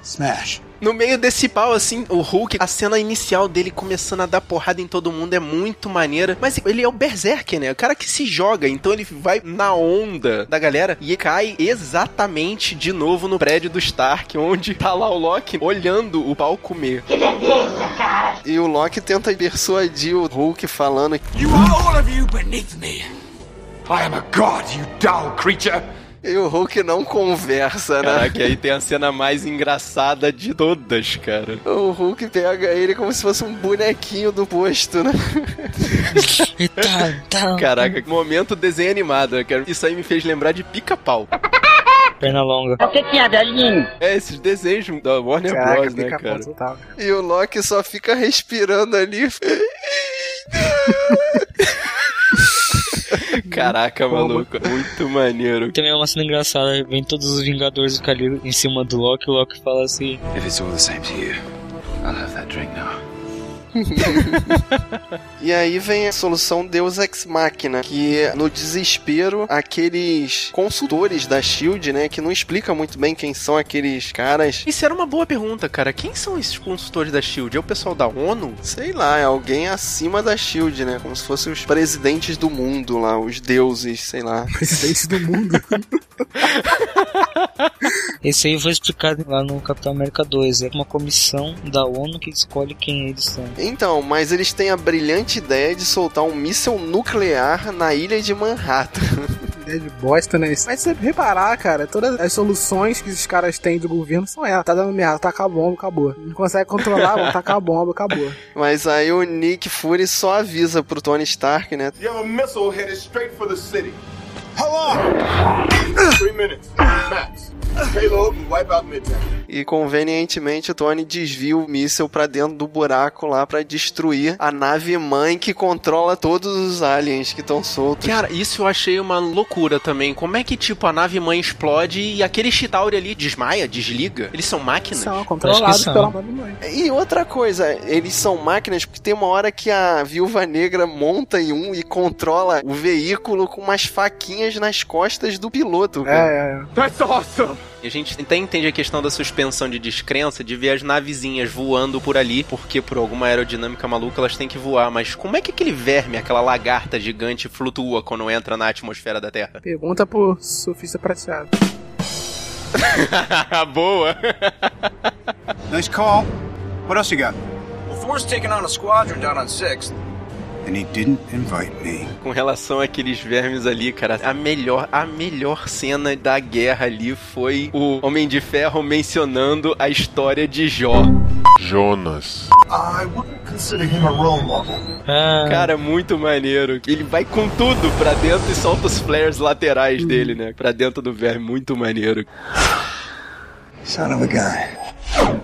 smash. No meio desse pau, assim, o Hulk, a cena inicial dele começando a dar porrada em todo mundo é muito maneira. Mas ele é o Berserker, né? O cara que se joga, então ele vai na onda da galera e cai exatamente de novo no prédio do Stark, onde tá lá o Loki olhando o pau comer. E o Loki tenta persuadir o Hulk falando You are all of you beneath me. I am a god, you dull creature! E o Hulk não conversa, né? Caraca, aí tem a cena mais engraçada de todas, cara. O Hulk pega ele como se fosse um bonequinho do posto, né? Caraca, momento desenho animado, né, cara? Isso aí me fez lembrar de pica-pau. Perna longa. Você tinha velhinho? É, esses desenhos da Warner Caraca, Bros, né, cara? total. E o Loki só fica respirando ali. Caraca, maluco, muito maneiro. Também é uma cena engraçada, vem todos os Vingadores ficar ali em cima do Loki, o Loki fala assim: If it's all the same to you, I'll have that drink now. E aí vem a solução Deus Ex Machina, que no desespero, aqueles consultores da SHIELD, né, que não explica muito bem quem são aqueles caras. Isso era uma boa pergunta, cara. Quem são esses consultores da SHIELD? É o pessoal da ONU? Sei lá, é alguém acima da SHIELD, né, como se fossem os presidentes do mundo lá, os deuses, sei lá. Presidente do mundo. Esse aí foi explicado lá no Capitão América 2. É uma comissão da ONU que escolhe quem eles são. Então, mas eles têm a brilhante ideia de soltar um míssil nuclear na ilha de Manhattan. Ideia de bosta, né? Mas se você reparar, cara, todas as soluções que esses caras têm do governo são essas. Tá dando merda, tacar a bomba, acabou. Não consegue controlar, vão tacar a bomba, acabou. Mas aí o Nick Fury só avisa pro Tony Stark, né? You have a missile headed straight for the city. How long? Three minutes, max. Payload will wipe out Midtown. E convenientemente o Tony desvia o míssil pra dentro do buraco lá pra destruir a nave mãe que controla todos os aliens que estão soltos. Cara, isso eu achei uma loucura também. Como é que, tipo, a nave mãe explode e aquele Chitauri ali desmaia, desliga? Eles são máquinas? São controlados pela nave mãe. E outra coisa, eles são máquinas porque tem uma hora que a viúva negra monta em um e controla o veículo com umas faquinhas nas costas do piloto. cara. É, é, é. That's awesome! E a gente até entende a questão da suspensão de descrença de ver as navezinhas voando por ali, porque por alguma aerodinâmica maluca elas têm que voar. Mas como é que aquele verme, aquela lagarta gigante, flutua quando entra na atmosfera da Terra? Pergunta pro surfista prateado. Boa! Nice call. What else you got? Well, Thor's taking on a squadron down on 6th. And he didn't invite me. Com relação àqueles vermes ali, cara, a melhor, a melhor cena da guerra ali foi o Homem de Ferro mencionando a história de Jó. Jonas. I wouldn't consider him a role model. Cara, muito maneiro. Ele vai com tudo pra dentro e solta os flares laterais dele, né? Pra dentro do verme. Muito maneiro. Son of a gun.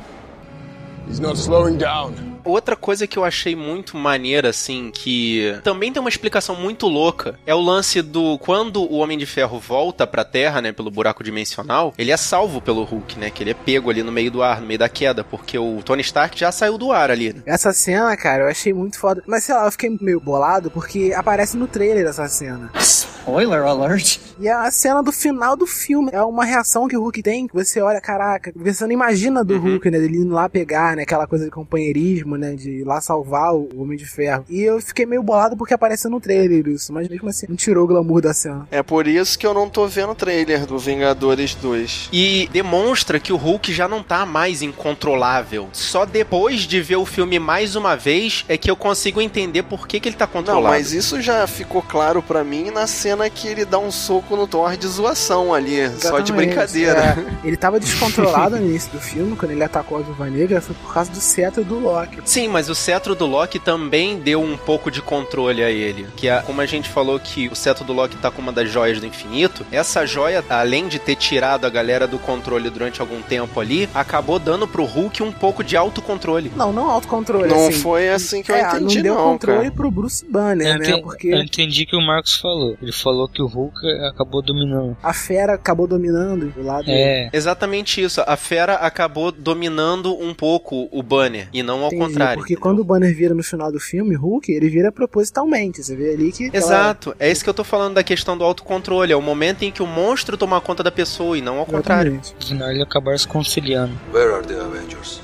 He's not slowing down. Outra coisa que eu achei muito maneira, assim, que também tem uma explicação muito louca, é o lance do quando o Homem de Ferro volta pra Terra, né, pelo buraco dimensional, ele é salvo pelo Hulk, né, que ele é pego ali no meio do ar, no meio da queda, porque o Tony Stark já saiu do ar ali. né? Essa cena, cara, eu achei muito foda. Mas sei lá, eu fiquei meio bolado porque aparece no trailer essa cena. Spoiler alert. E é a cena do final do filme. É uma reação que o Hulk tem, que você olha, caraca, você não imagina do Hulk, né? Dele indo lá pegar, né? Aquela coisa de companheirismo, né? De ir lá salvar o Homem de Ferro. E eu fiquei meio bolado porque apareceu no trailer isso. Mas mesmo assim, não tirou o glamour da cena. É por isso que eu não tô vendo o trailer do Vingadores 2. E demonstra que o Hulk já não tá mais incontrolável. Só depois de ver o filme mais uma vez é que eu consigo entender por que, que ele tá Não, controlado. mas isso já ficou claro pra mim na cena que ele dá um soco no Thor de zoação ali, só de Exatamente, brincadeira. é. ele tava descontrolado no início do filme, quando ele atacou a Viúva Negra, foi por causa do cetro do Loki. Sim, mas o cetro do Loki também deu um pouco de controle a ele. Que é, como a gente falou que o cetro do Loki tá com uma das joias do infinito, essa joia, além de ter tirado a galera do controle durante algum tempo ali, acabou dando pro Hulk um pouco de autocontrole. Não, não autocontrole. Não assim. foi assim que eu é, entendi, não deu não, controle cara. pro Bruce Banner, eu, né? enten- Porque eu entendi que o Marcos falou. Ele falou que o Hulk acabou dominando. a fera acabou dominando o lado É. Exatamente isso. A fera acabou dominando um pouco o Banner e não ao Entendi, contrário. Porque quando o Banner vira no final do filme, Hulk, ele vira propositalmente. Você vê ali que. Exato, é isso que eu tô falando da questão do autocontrole. É o momento em que o monstro toma conta da pessoa e não ao contrário. No final ele acabar se conciliando. Where are the Avengers?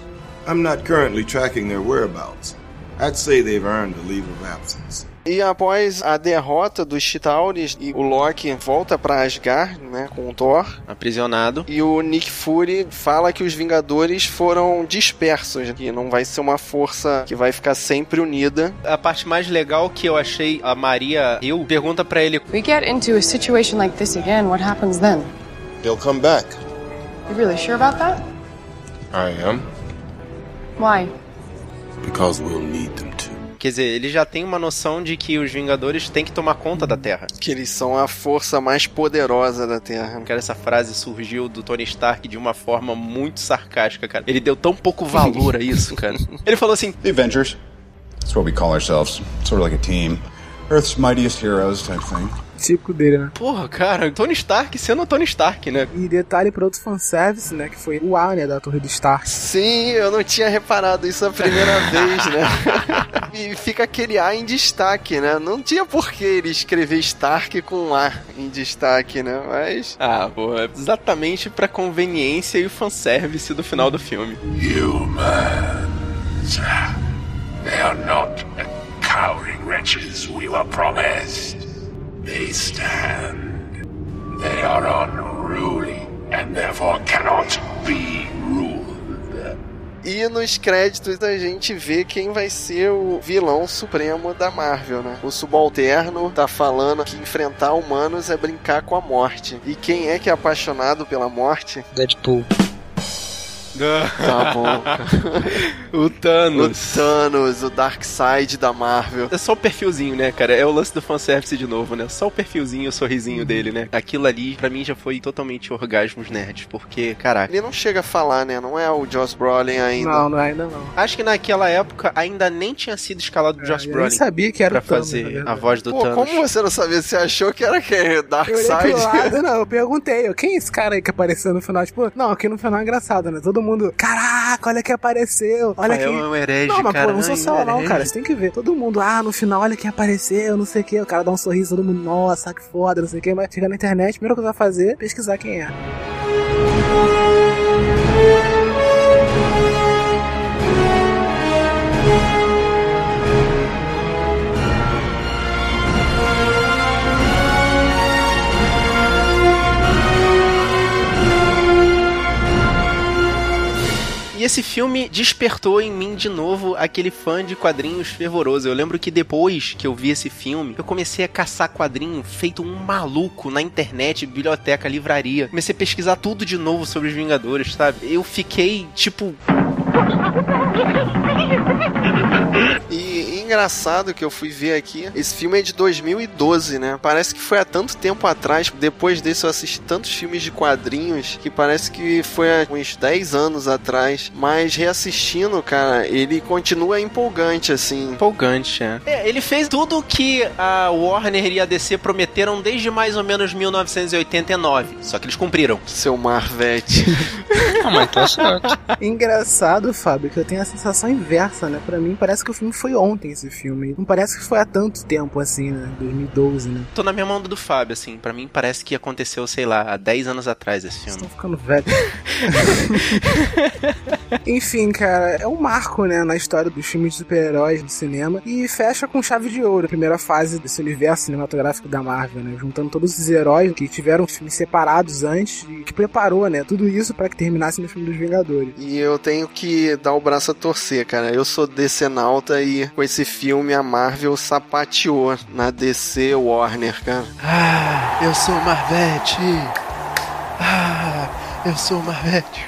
I'm not currently tracking their whereabouts. I'd say they've earned a leave of absence. E após a derrota dos Chitauris, e o Loki volta pra Asgard, né, com o Thor. Aprisionado. E o Nick Fury fala que os Vingadores foram dispersos, que não vai ser uma força que vai ficar sempre unida. A parte mais legal que eu achei, a Maria, eu, pergunta para ele: We get into a situation like this again, what happens then? They'll come back. You really sure about that? I am. Why? Because we'll need them. Quer dizer, ele já tem uma noção de que os Vingadores têm que tomar conta da Terra. Que eles são a força mais poderosa da Terra. Cara, essa frase surgiu do Tony Stark de uma forma muito sarcástica, cara. Ele deu tão pouco valor a isso, cara. Ele falou assim: The Avengers. That's what we call ourselves. Sort of like a team. Earth's mightiest heroes type thing. Típico dele, né? Porra, cara, Tony Stark sendo Tony Stark, né? E detalhe para outro fanservice, né? Que foi o A, né? Da Torre do Stark. Sim, eu não tinha reparado isso a primeira vez, né? e fica aquele A em destaque, né? Não tinha por que ele escrever Stark com A em destaque, né? Mas. Ah, pô, é exatamente pra conveniência e o fanservice do final do filme. Humans. They are not the cowering wretches we were promised. They stand. They are unruly and therefore cannot be ruled. E nos créditos a gente vê quem vai ser o vilão supremo da Marvel, né? O subalterno tá falando que enfrentar humanos é brincar com a morte. E quem é que é apaixonado pela morte? Deadpool. Tá bom. o Thanos. O Thanos, o Dark Side da Marvel. É só o perfilzinho, né, cara? É o lance do fanservice de novo, né? Só o perfilzinho, o sorrisinho dele, né? Aquilo ali, pra mim, já foi totalmente orgasmos nerds, porque, caraca. Ele não chega a falar, né? Não é o Joss Brolin ainda. Não, não é ainda não. Acho que naquela época ainda nem tinha sido escalado o Joss eu Brolin. nem sabia que era pra o Thanos, fazer a voz do Pô, Thanos. como você não sabia? Você achou que era quem? Dark Eu olhei pro Side? lado, não, eu perguntei, eu, quem é esse cara aí que apareceu no final? Tipo, não, aqui no final é engraçado, né? Todo mundo, caraca, olha quem apareceu, olha Rafael quem... é um herege, Não, mas cara, pô, não sou só não, cara, você tem que ver. Todo mundo, ah, no final, olha quem apareceu, não sei o que, o cara dá um sorriso, todo mundo, nossa, que foda, não sei o que, mas chega na internet, coisa que vai fazer é pesquisar quem é. E esse filme despertou em mim de novo aquele fã de quadrinhos fervoroso. Eu lembro que depois que eu vi esse filme, eu comecei a caçar quadrinho feito um maluco na internet, biblioteca, livraria. Comecei a pesquisar tudo de novo sobre os Vingadores, sabe? Eu fiquei, tipo, E engraçado que eu fui ver aqui, esse filme é de 2012, né? Parece que foi há tanto tempo atrás. Depois desse eu assisti tantos filmes de quadrinhos que parece que foi há uns 10 anos atrás. Mas reassistindo, cara, ele continua empolgante, assim. empolgante, é. É, ele fez tudo que a Warner e a DC prometeram desde mais ou menos 1989. Só que eles cumpriram. Seu Marvete. Ah, mas tá certo. Engraçado, Fábio, que eu tenho a sensação inversa, né? Pra mim, parece que o filme foi ontem, esse filme. Não parece que foi há tanto tempo, assim, né? 2012, né? Tô na mesma onda do Fábio, assim. Pra mim parece que aconteceu, sei lá, há 10 anos atrás esse filme. Tô ficando velho. Enfim, cara, é um marco, né, na história dos filmes de super-heróis do cinema e fecha com chave de ouro, a primeira fase desse universo cinematográfico da Marvel, né, juntando todos os heróis que tiveram filmes separados antes e que preparou, né, tudo isso pra que terminasse no filme dos Vingadores. E eu tenho que dar o braço a torcer, cara. Eu sou decenalta e com esse filme a Marvel sapateou na DC Warner, cara. Ah, eu sou Marvete. Ah, eu sou Marvete.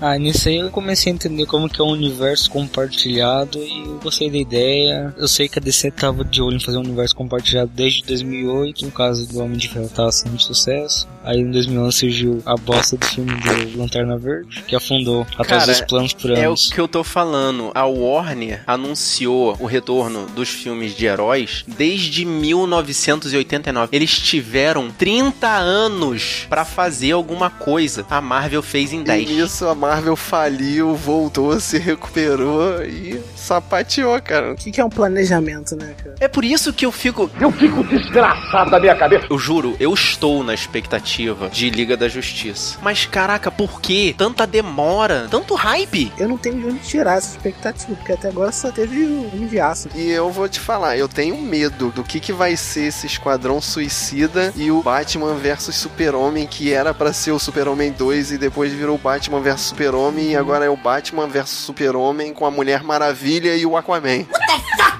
Ah, nisso aí eu comecei a entender como que é um universo compartilhado e eu gostei da ideia. Eu sei que a DC tava de olho em fazer um universo compartilhado desde 2008, no caso do Homem de Ferro tava sendo sucesso. Aí em 2011 surgiu a bosta do filme do Lanterna Verde, que afundou atrás Cara, dos planos por É o anos. que eu tô falando. A Warner anunciou o retorno dos filmes de heróis desde 1989. Eles tiveram 30 anos pra fazer alguma coisa. A Marvel fez em 10. E nisso a Marvel faliu, voltou, se recuperou e sapateou, cara. O que, que é um planejamento, né, cara? É por isso que eu fico. Eu fico desgraçado da minha cabeça. Eu juro, eu estou na expectativa expectativa de Liga da Justiça. Mas caraca, por que tanta demora? Tanto hype? Eu não tenho de onde tirar essa expectativa, porque até agora só teve o Homem de Aço. E eu vou te falar, eu tenho medo do que, que vai ser esse Esquadrão Suicida e o Batman versus Super-Homem, que era pra ser o Super-Homem 2 e depois virou o Batman versus Super-Homem e agora é o Batman versus Super-Homem com a Mulher Maravilha e o Aquaman.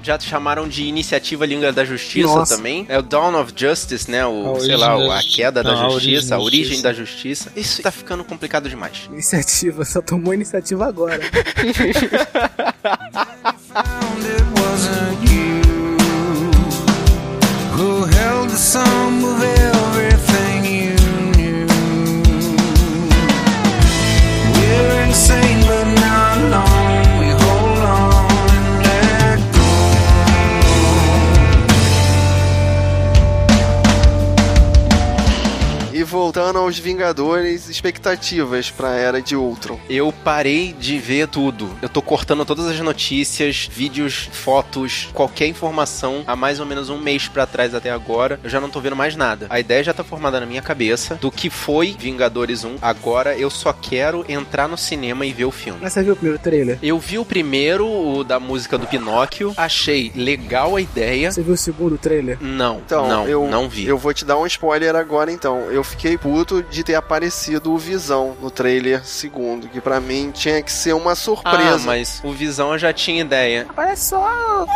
Já chamaram de Iniciativa Liga da Justiça Nossa. também. É o Dawn of Justice, né? O, A sei lá, o- a queda da Não, a origem justiça, a origem justiça. da justiça. Isso tá ficando complicado demais. Iniciativa, só tomou iniciativa agora. voltando aos Vingadores, expectativas pra Era de Ultron. Eu parei de ver tudo. Eu tô cortando todas as notícias, vídeos, fotos, qualquer informação há mais ou menos um mês pra trás até agora. Eu já não tô vendo mais nada. A ideia já tá formada na minha cabeça do que foi Vingadores 1. Agora eu só quero entrar no cinema e ver o filme. Mas você viu o primeiro trailer? Eu vi o primeiro, o da música do Pinóquio, achei legal a ideia. Você viu o segundo trailer? Não, Então, não, eu, não vi. Eu vou te dar um spoiler agora, então. Eu fiquei puto de ter aparecido o Visão no trailer segundo, que pra mim tinha que ser uma surpresa. Ah, mas o Visão eu já tinha ideia. Parece só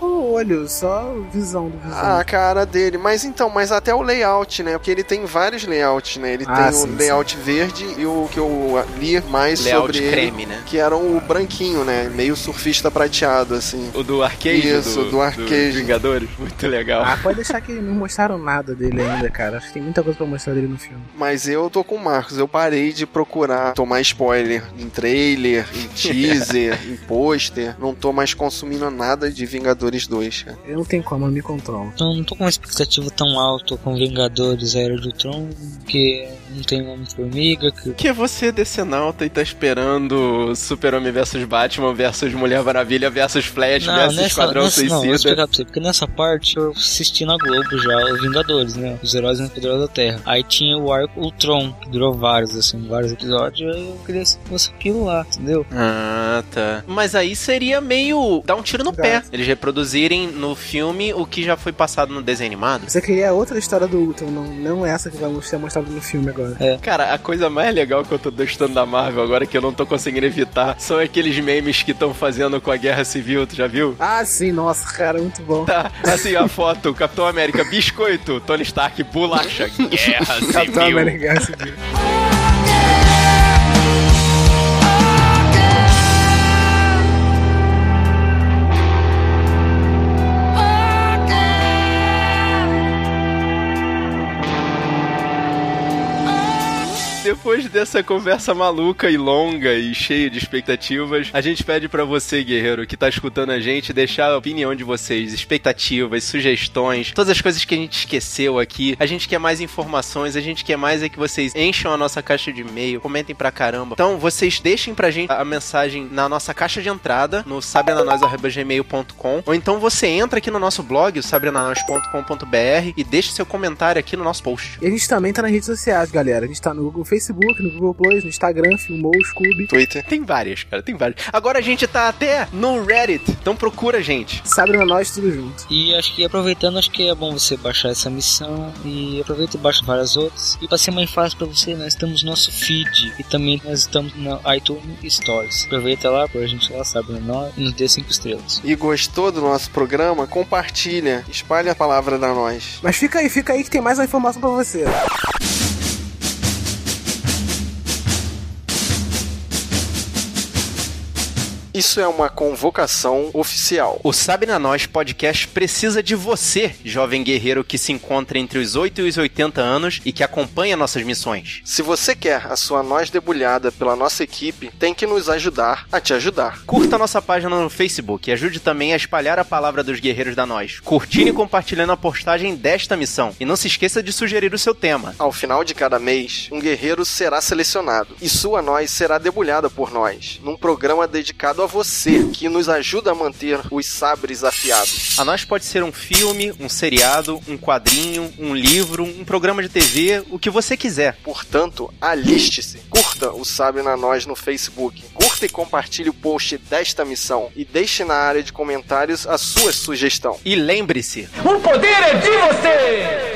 o olho, só a visão do visão. Ah, a cara dele. Mas então, mas até o layout, né? Porque ele tem vários layouts, né? Ele Ah, tem sim, o layout verde e o que eu li mais Layout sobre ele, creme, né? que era o branquinho, né? Meio surfista prateado, assim. O do arcade? Isso, do, arcade. Vingadores? Muito legal. Ah, pode deixar que não mostraram nada dele ainda, cara. Acho que tem muita coisa pra mostrar dele no filme. Mas eu tô com o Marcos, eu parei de procurar tomar spoiler em trailer, em teaser, em pôster. Não tô mais consumindo nada de Vingadores 2, cara. Eu não tenho como, eu me controlo. Então não tô com uma expectativa tão alta com Vingadores Era de Ultron, que não tem Homem-Formiga, que Que é você, Decenalta, e tá esperando Super-Homem versus Batman versus Mulher Maravilha versus Flash Não, versus nessa, Esquadrão nessa, não, vou Suicida. explicar pra você, porque nessa parte eu assisti na Globo já os Vingadores, né? Os Heróis Mais Poderosos da Terra. Aí tinha o arco Ultron, que durou vários, assim, vários episódios, eu queria que fosse aquilo lá, entendeu? Ah, tá. Mas aí seria meio dar um tiro no pé. Exato. Eles reproduzirem no filme o que já foi passado no desenho animado. Você queria outra história do Ultron, não, não essa que vai ser mostrada no filme agora. É. Cara, a coisa mais legal que eu tô gostando da Marvel agora que eu não tô conseguindo evitar são aqueles memes que estão fazendo com a Guerra Civil, tu já viu? Ah, sim, nossa, cara, muito bom. Tá, assim, a foto, Capitão América, biscoito, Tony Stark, bolacha, Guerra Civil. América Civil. Depois dessa conversa maluca e longa e cheia de expectativas, a gente pede pra você, guerreiro, que tá escutando a gente, deixar a opinião de vocês, expectativas, sugestões, todas as coisas que a gente esqueceu aqui. A gente quer mais informações, a gente quer mais é que vocês encham a nossa caixa de e-mail, comentem pra caramba. Então, vocês deixem pra gente a mensagem na nossa caixa de entrada, no sabeananois.gmail.com, ou então você entra aqui no nosso blog, o sabeananois.com.br, e deixa seu comentário aqui no nosso post. E a gente também tá nas redes sociais, galera. A gente tá no Google Facebook, no Google Plus, no Instagram, Filmou, Scooby. Twitter. Tem várias, cara, tem várias. Agora a gente tá até no Reddit, então procura a gente. Sabe na nós tudo junto. E acho que aproveitando, acho que é bom você baixar essa missão e aproveita e baixa várias outras. E pra ser mais fácil pra você, nós temos nosso feed e também nós estamos na iTunes Stories. Aproveita lá pra gente lá, sabe, nós e nos dê cinco estrelas. E gostou do nosso programa? Compartilha, espalhe a palavra da nós. Mas fica aí, fica aí que tem mais uma informação pra você. Isso é uma convocação oficial. O Sabe na Nós podcast precisa de você, jovem guerreiro que se encontra entre os 8 e os 80 anos e que acompanha nossas missões. Se você quer a sua nós debulhada pela nossa equipe, tem que nos ajudar a te ajudar. Curta nossa página no Facebook e ajude também a espalhar a palavra dos guerreiros da Nós, curtindo e compartilhando a postagem desta missão. E não se esqueça de sugerir o seu tema. Ao final de cada mês, um guerreiro será selecionado e sua nós será debulhada por nós, num programa dedicado a você, que nos ajuda a manter os sabres afiados. A nós pode ser um filme, um seriado, um quadrinho, um livro, um programa de TV, o que você quiser. Portanto, aliste-se. Curta o Sabre na Nós no Facebook. Curta e compartilhe o post desta missão. E deixe na área de comentários a sua sugestão. E lembre-se, O poder é de você!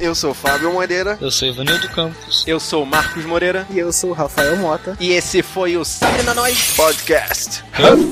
Eu sou o Fábio Moreira. Eu sou Ivanildo Campos. eu sou o Marcos Moreira E eu sou o Rafael Mota. e esse foi o Sabre na Nós. Podcast. America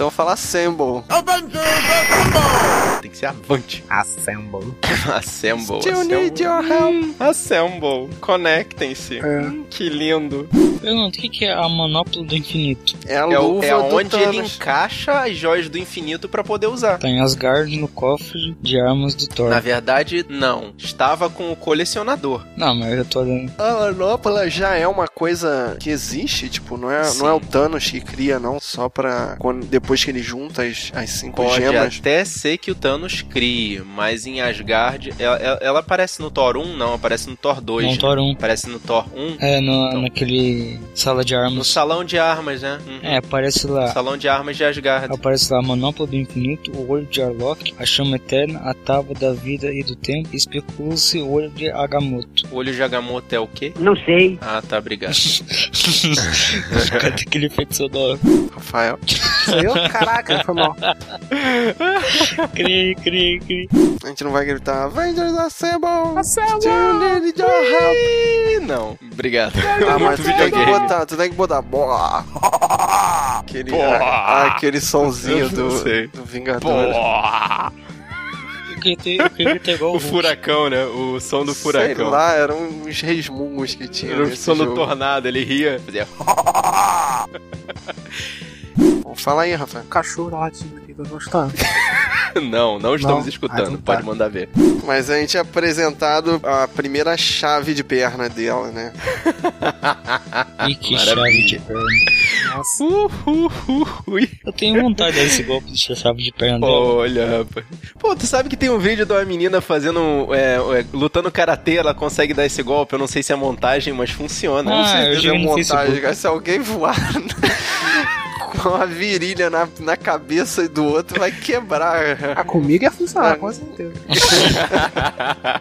Então fala Assemble. Tem que ser avante. Assemble. Assemble. Still assemble. need your help. Assemble. Conectem-se. É. Que lindo. Pergunta, o que é a manopla do infinito? É a É, o- luva é do onde ele Thanos. encaixa as joias do infinito pra poder usar. Tá em Asgard no cofre de armas do Thor. Na verdade, não. Estava com o colecionador. Não, mas eu tô olhando. A manopla já é uma coisa que existe, tipo, não é, não é o Thanos que cria, não, só pra quando, depois que ele junta as, as cinco Pode gemas. até ser que o Thanos crie, mas em Asgard. Ela, ela- ela aparece no Thor 1? Não, aparece no Thor 2. Não, né? Thor 1. Aparece no Thor 1? É, no, naquele sala de No armas. salão de armas, né? Uhum. É, aparece lá. Salão de armas de Asgard. Aparece lá a manopla do infinito, o olho de Arlok, a chama eterna, a tábua da vida e do tempo, e especula-se o olho de Agamotto. O olho de Agamotto é o quê? Não sei. Ah, tá, obrigado. Cadê aquele efeito sonoro? Rafael. Sou eu? Caraca, foi mal. Cri, cri, cri. A gente não vai gritar Avengers Assemble! Assemble! Still need your help! Não, obrigado. Ah, mas tu tem que botar, tu tem que botar. Boa. Aquele, Boa. ah, aquele sonzinho do, sei. do Vingador. Eu igual o O furacão, né? O som do Sei furacão. lá, eram uns resmungos que tinha. Era o som do jogo. tornado, ele ria. Fazia... Fala aí, Rafael. Cachorro latindo aqui, tô gostando. Não, não estamos Não? escutando. Ah, então tá. Pode mandar ver. Mas a gente é apresentado a primeira chave de perna dela, né? Ih, que Maravilha. chave de perna. Nossa. Uh, uh, uh, ui. Eu tenho vontade de dar esse golpe de chave de perna dela. Olha, rapaz. Pô, tu sabe que tem um vídeo de uma menina fazendo. é, é, lutando karatê, ela consegue dar esse golpe. Eu não sei se é montagem, mas funciona. Ah, eu já vi é montagem. Se alguém voar com a virilha na, na cabeça do outro, vai quebrar. Ah, comigo ia funcionar, com certeza.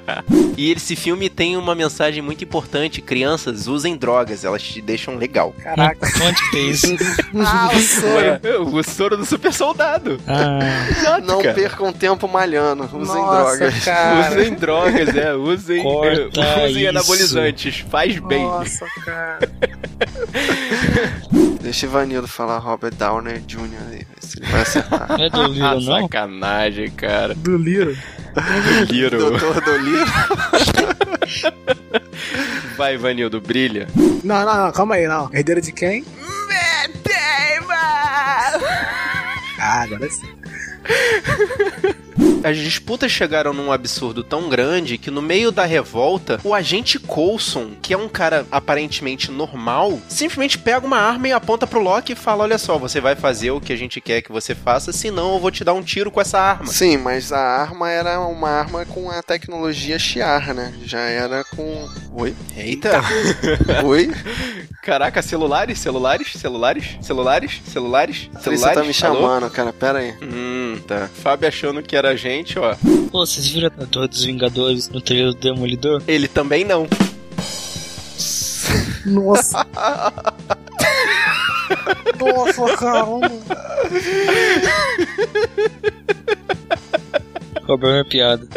E esse filme tem uma mensagem muito importante: crianças usem drogas, elas te deixam legal. Caraca. Onde que é isso? Ah, o soro. Ué, o soro do super soldado. Ah, Exato, Não cara. percam tempo malhando. Usem Nossa, drogas. cara. Usem drogas, é. Usem, Corta usem isso. anabolizantes. Faz bem. Nossa, cara. Deixa Ivanildo falar Robert Downer Jr. aí. Se ele vai acertar. não é do Little, não? Sacanagem, cara. Do Liro. Liro. Doutor Doliro. Vai, Vanildo, brilha. Não, não, não, calma aí, não. Herdeiro de quem? Ah, agora sim. As disputas chegaram num absurdo tão grande que no meio da revolta, o agente Coulson, que é um cara aparentemente normal, simplesmente pega uma arma e aponta pro Loki e fala: Olha só, você vai fazer o que a gente quer que você faça, senão eu vou te dar um tiro com essa arma. Sim, mas a arma era uma arma com a tecnologia Shiar, né? Já era com. Oi? Eita! Oi? Caraca, celulares, celulares, celulares, celulares, celulares, celulares. você tá me Alô? chamando, cara. Pera aí. Hum, tá. Fábio achando que era a gente, ó. Pô, vocês viram a Torre dos Vingadores no trailer do Demolidor? Ele também não. Nossa. Nossa, caramba. Roubou minha piada.